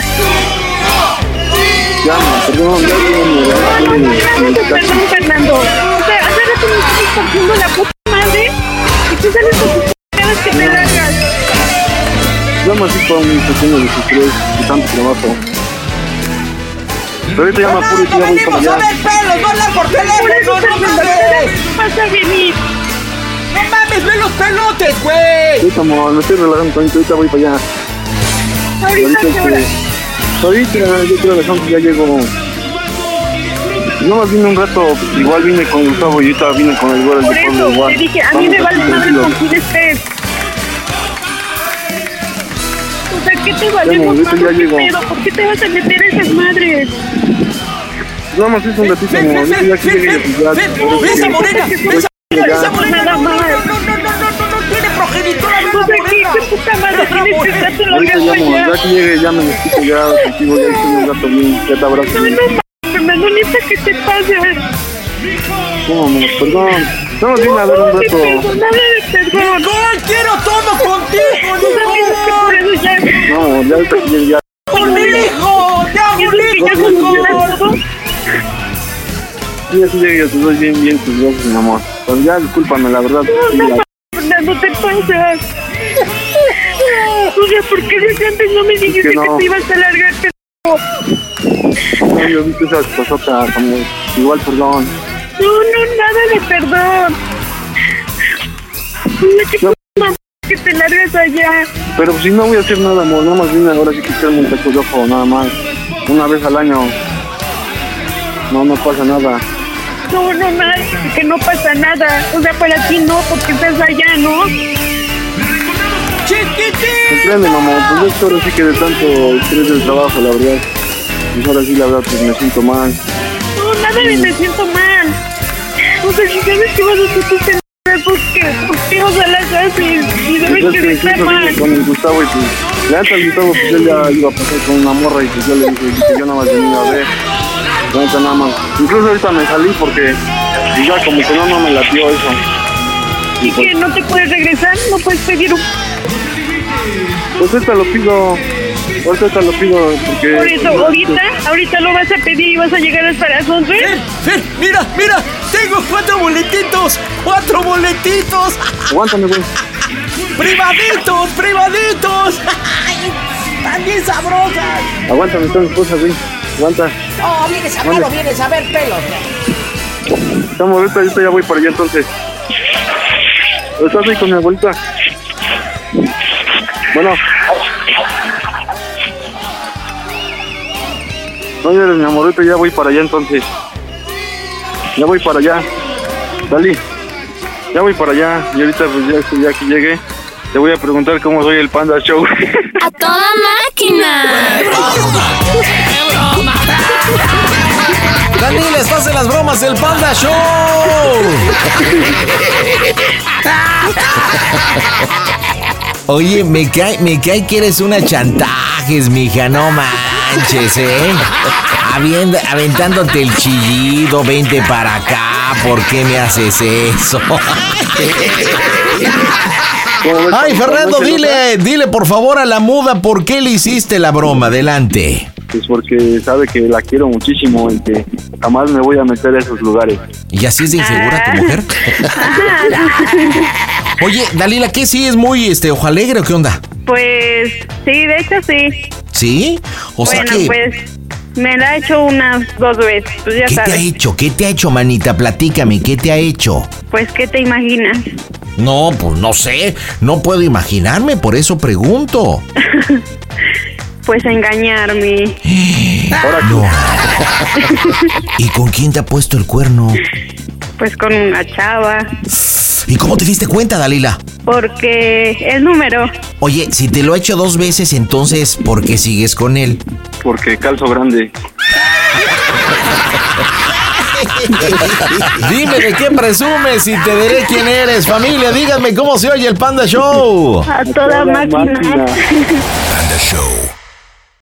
Speaker 8: Ya, perdón, ya tengo mi
Speaker 11: No, no, no,
Speaker 8: mi-
Speaker 11: no, perdón, Fernando. O sea, hace rato me estás la puta madre y tú sales con tus p***adas que te largas.
Speaker 8: Nada más sí fue un pequeño de tanto trabajo. Pero ahorita ya me apuro y ya voy para
Speaker 2: ¡Venimos a
Speaker 8: allá.
Speaker 2: ver pelos! ¡No hablar por teléfono! ¡No mames!
Speaker 11: ¿qué a venir?
Speaker 2: ¡No mames! ¡Ve los pelotes, güey!
Speaker 8: Ahorita, amor, me estoy relajando tantito, ahorita voy para allá.
Speaker 11: ¿Ahorita qué hora?
Speaker 8: este, ahorita, yo creo que ya llego. No más vine un rato, igual vine con Gustavo y ahorita vine con el güero
Speaker 11: Por eso,
Speaker 8: igual.
Speaker 11: te dije, a mí me vale madre con quién estés. ¿Qué te
Speaker 8: Ya,
Speaker 11: valemos más? ¿Qué
Speaker 8: llego.
Speaker 11: pedo? ¿Por qué te vas a meter a esas madres?
Speaker 8: Nada más es un ratito, amor, ya que llegue pues ya.
Speaker 2: ¡Ve esa morena! ¡Ve esa morena! ¡No, no, no, no, no, no, no, no tiene progenitora! ¡Ve
Speaker 11: O
Speaker 2: la
Speaker 11: sea, ¿qué,
Speaker 2: morena!
Speaker 11: qué puta madre tienes que lo
Speaker 8: ya, que llegue ya me necesito ya contigo, ya estoy un rato bien, ya te abrazo.
Speaker 11: No, no, Fernando, neta, ¿qué te pasa?
Speaker 8: No, amor, perdón. A ver un
Speaker 11: No,
Speaker 8: rato.
Speaker 11: perdón, nada de perdón.
Speaker 2: ¡Nicole, quiero todo
Speaker 8: Sí, así llegue, ya te doy bien, bien tus besos, mi amor. Pero ya, discúlpame, la verdad. sí,
Speaker 11: No,
Speaker 8: ya-
Speaker 11: no, Fernando, te pasas. O sea, ¿por qué desde antes no me dijiste que,
Speaker 8: no.
Speaker 11: te ibas a largar?
Speaker 8: No, yo viste esas cosotas, amor. Igual, perdón.
Speaker 11: No, no, nada de perdón.
Speaker 8: No.
Speaker 11: puta madre que te largas allá.
Speaker 8: Pero si no voy a hacer nada, amor, nada más vine ahora sí que echarme un taco de ojo, nada más. Una vez al año. No, no pasa nada.
Speaker 11: No, no, nada, que no pasa nada. O sea, para ti no, porque estás allá, ¿no?
Speaker 8: Comprende, mamá, pues esto ahora sí que de tanto estrés del trabajo, la verdad. Pues ahora sí, la verdad, pues me siento mal.
Speaker 11: No, nada de me siento mal. O sea, si sabes que vas a hacer ¿por qué? ¿Por qué o sea, las haces? Y sabes
Speaker 8: Pues
Speaker 11: que está mal.
Speaker 8: con el Gustavo y pues, la neta el Gustavo pues él ya iba a pasar con una morra y pues yo le dije que yo nada más venía a ver. Nada más. Incluso ahorita me salí porque ya como que no, no me latió eso.
Speaker 11: ¿Y que no te puedes regresar? ¿No puedes pedir un...?
Speaker 8: Pues ahorita lo pido. ahorita te lo pido porque...
Speaker 11: Por eso, ahorita, ahorita lo vas a pedir y vas a llegar hasta las 11.
Speaker 12: Ven, ven, mira, mira. Tengo cuatro boletitos. Cuatro boletitos.
Speaker 8: Aguántame, güey.
Speaker 12: Privaditos, privaditos. Ay, Están bien sabrosas.
Speaker 8: Aguántame, está mi esposa, güey. Aguanta.
Speaker 12: Oh, vienes a ver, vienes a ver pelos.
Speaker 8: Estamos ahorita, ahorita ya voy para allá entonces. ¿Estás ahí con mi abuelita? Bueno. No llores, mi amor, ahorita ya voy para allá entonces. Ya voy para allá. Dali. Ya voy para allá. Y ahorita, pues ya, ya que llegue, te voy a preguntar cómo soy el Panda Show.
Speaker 4: ¡A toda máquina!
Speaker 2: Dani, les hace las bromas del Panda Show. Oye, me cae, me cae que eres una chantajes, mija, no manches, ¿eh? Avienda- aventándote el chillido, vente para acá, ¿por qué me haces eso? Ay, Fernando, dile, dile por favor a la muda por qué le hiciste la broma, adelante.
Speaker 8: Pues porque sabe que la quiero muchísimo y que jamás me voy a meter a esos lugares.
Speaker 2: ¿Y así es de insegura tu mujer? Oye, Dalila, ¿qué sí es muy este ojo alegre o qué onda?
Speaker 11: Pues sí, de hecho sí.
Speaker 2: ¿Sí? O sea que
Speaker 11: pues me la ha hecho unas dos veces, pues ya
Speaker 2: ¿qué te ha hecho? ¿Qué te ha hecho, manita? Platícame, ¿qué te ha hecho?
Speaker 11: Pues, ¿qué te imaginas?
Speaker 2: No, pues no sé, no puedo imaginarme, por eso pregunto.
Speaker 11: Pues engañarme.
Speaker 2: No. ¿Y con quién te ha puesto el cuerno?
Speaker 11: Pues con una chava.
Speaker 2: ¿Y cómo te diste cuenta, Dalila?
Speaker 11: Porque el número.
Speaker 2: Oye, si te lo ha hecho dos veces, entonces, ¿por qué sigues con él?
Speaker 8: Porque calzo grande.
Speaker 2: Dime de qué presumes y te diré quién eres. Familia, díganme cómo se oye el Panda Show.
Speaker 11: A toda máquina.
Speaker 6: Panda Show.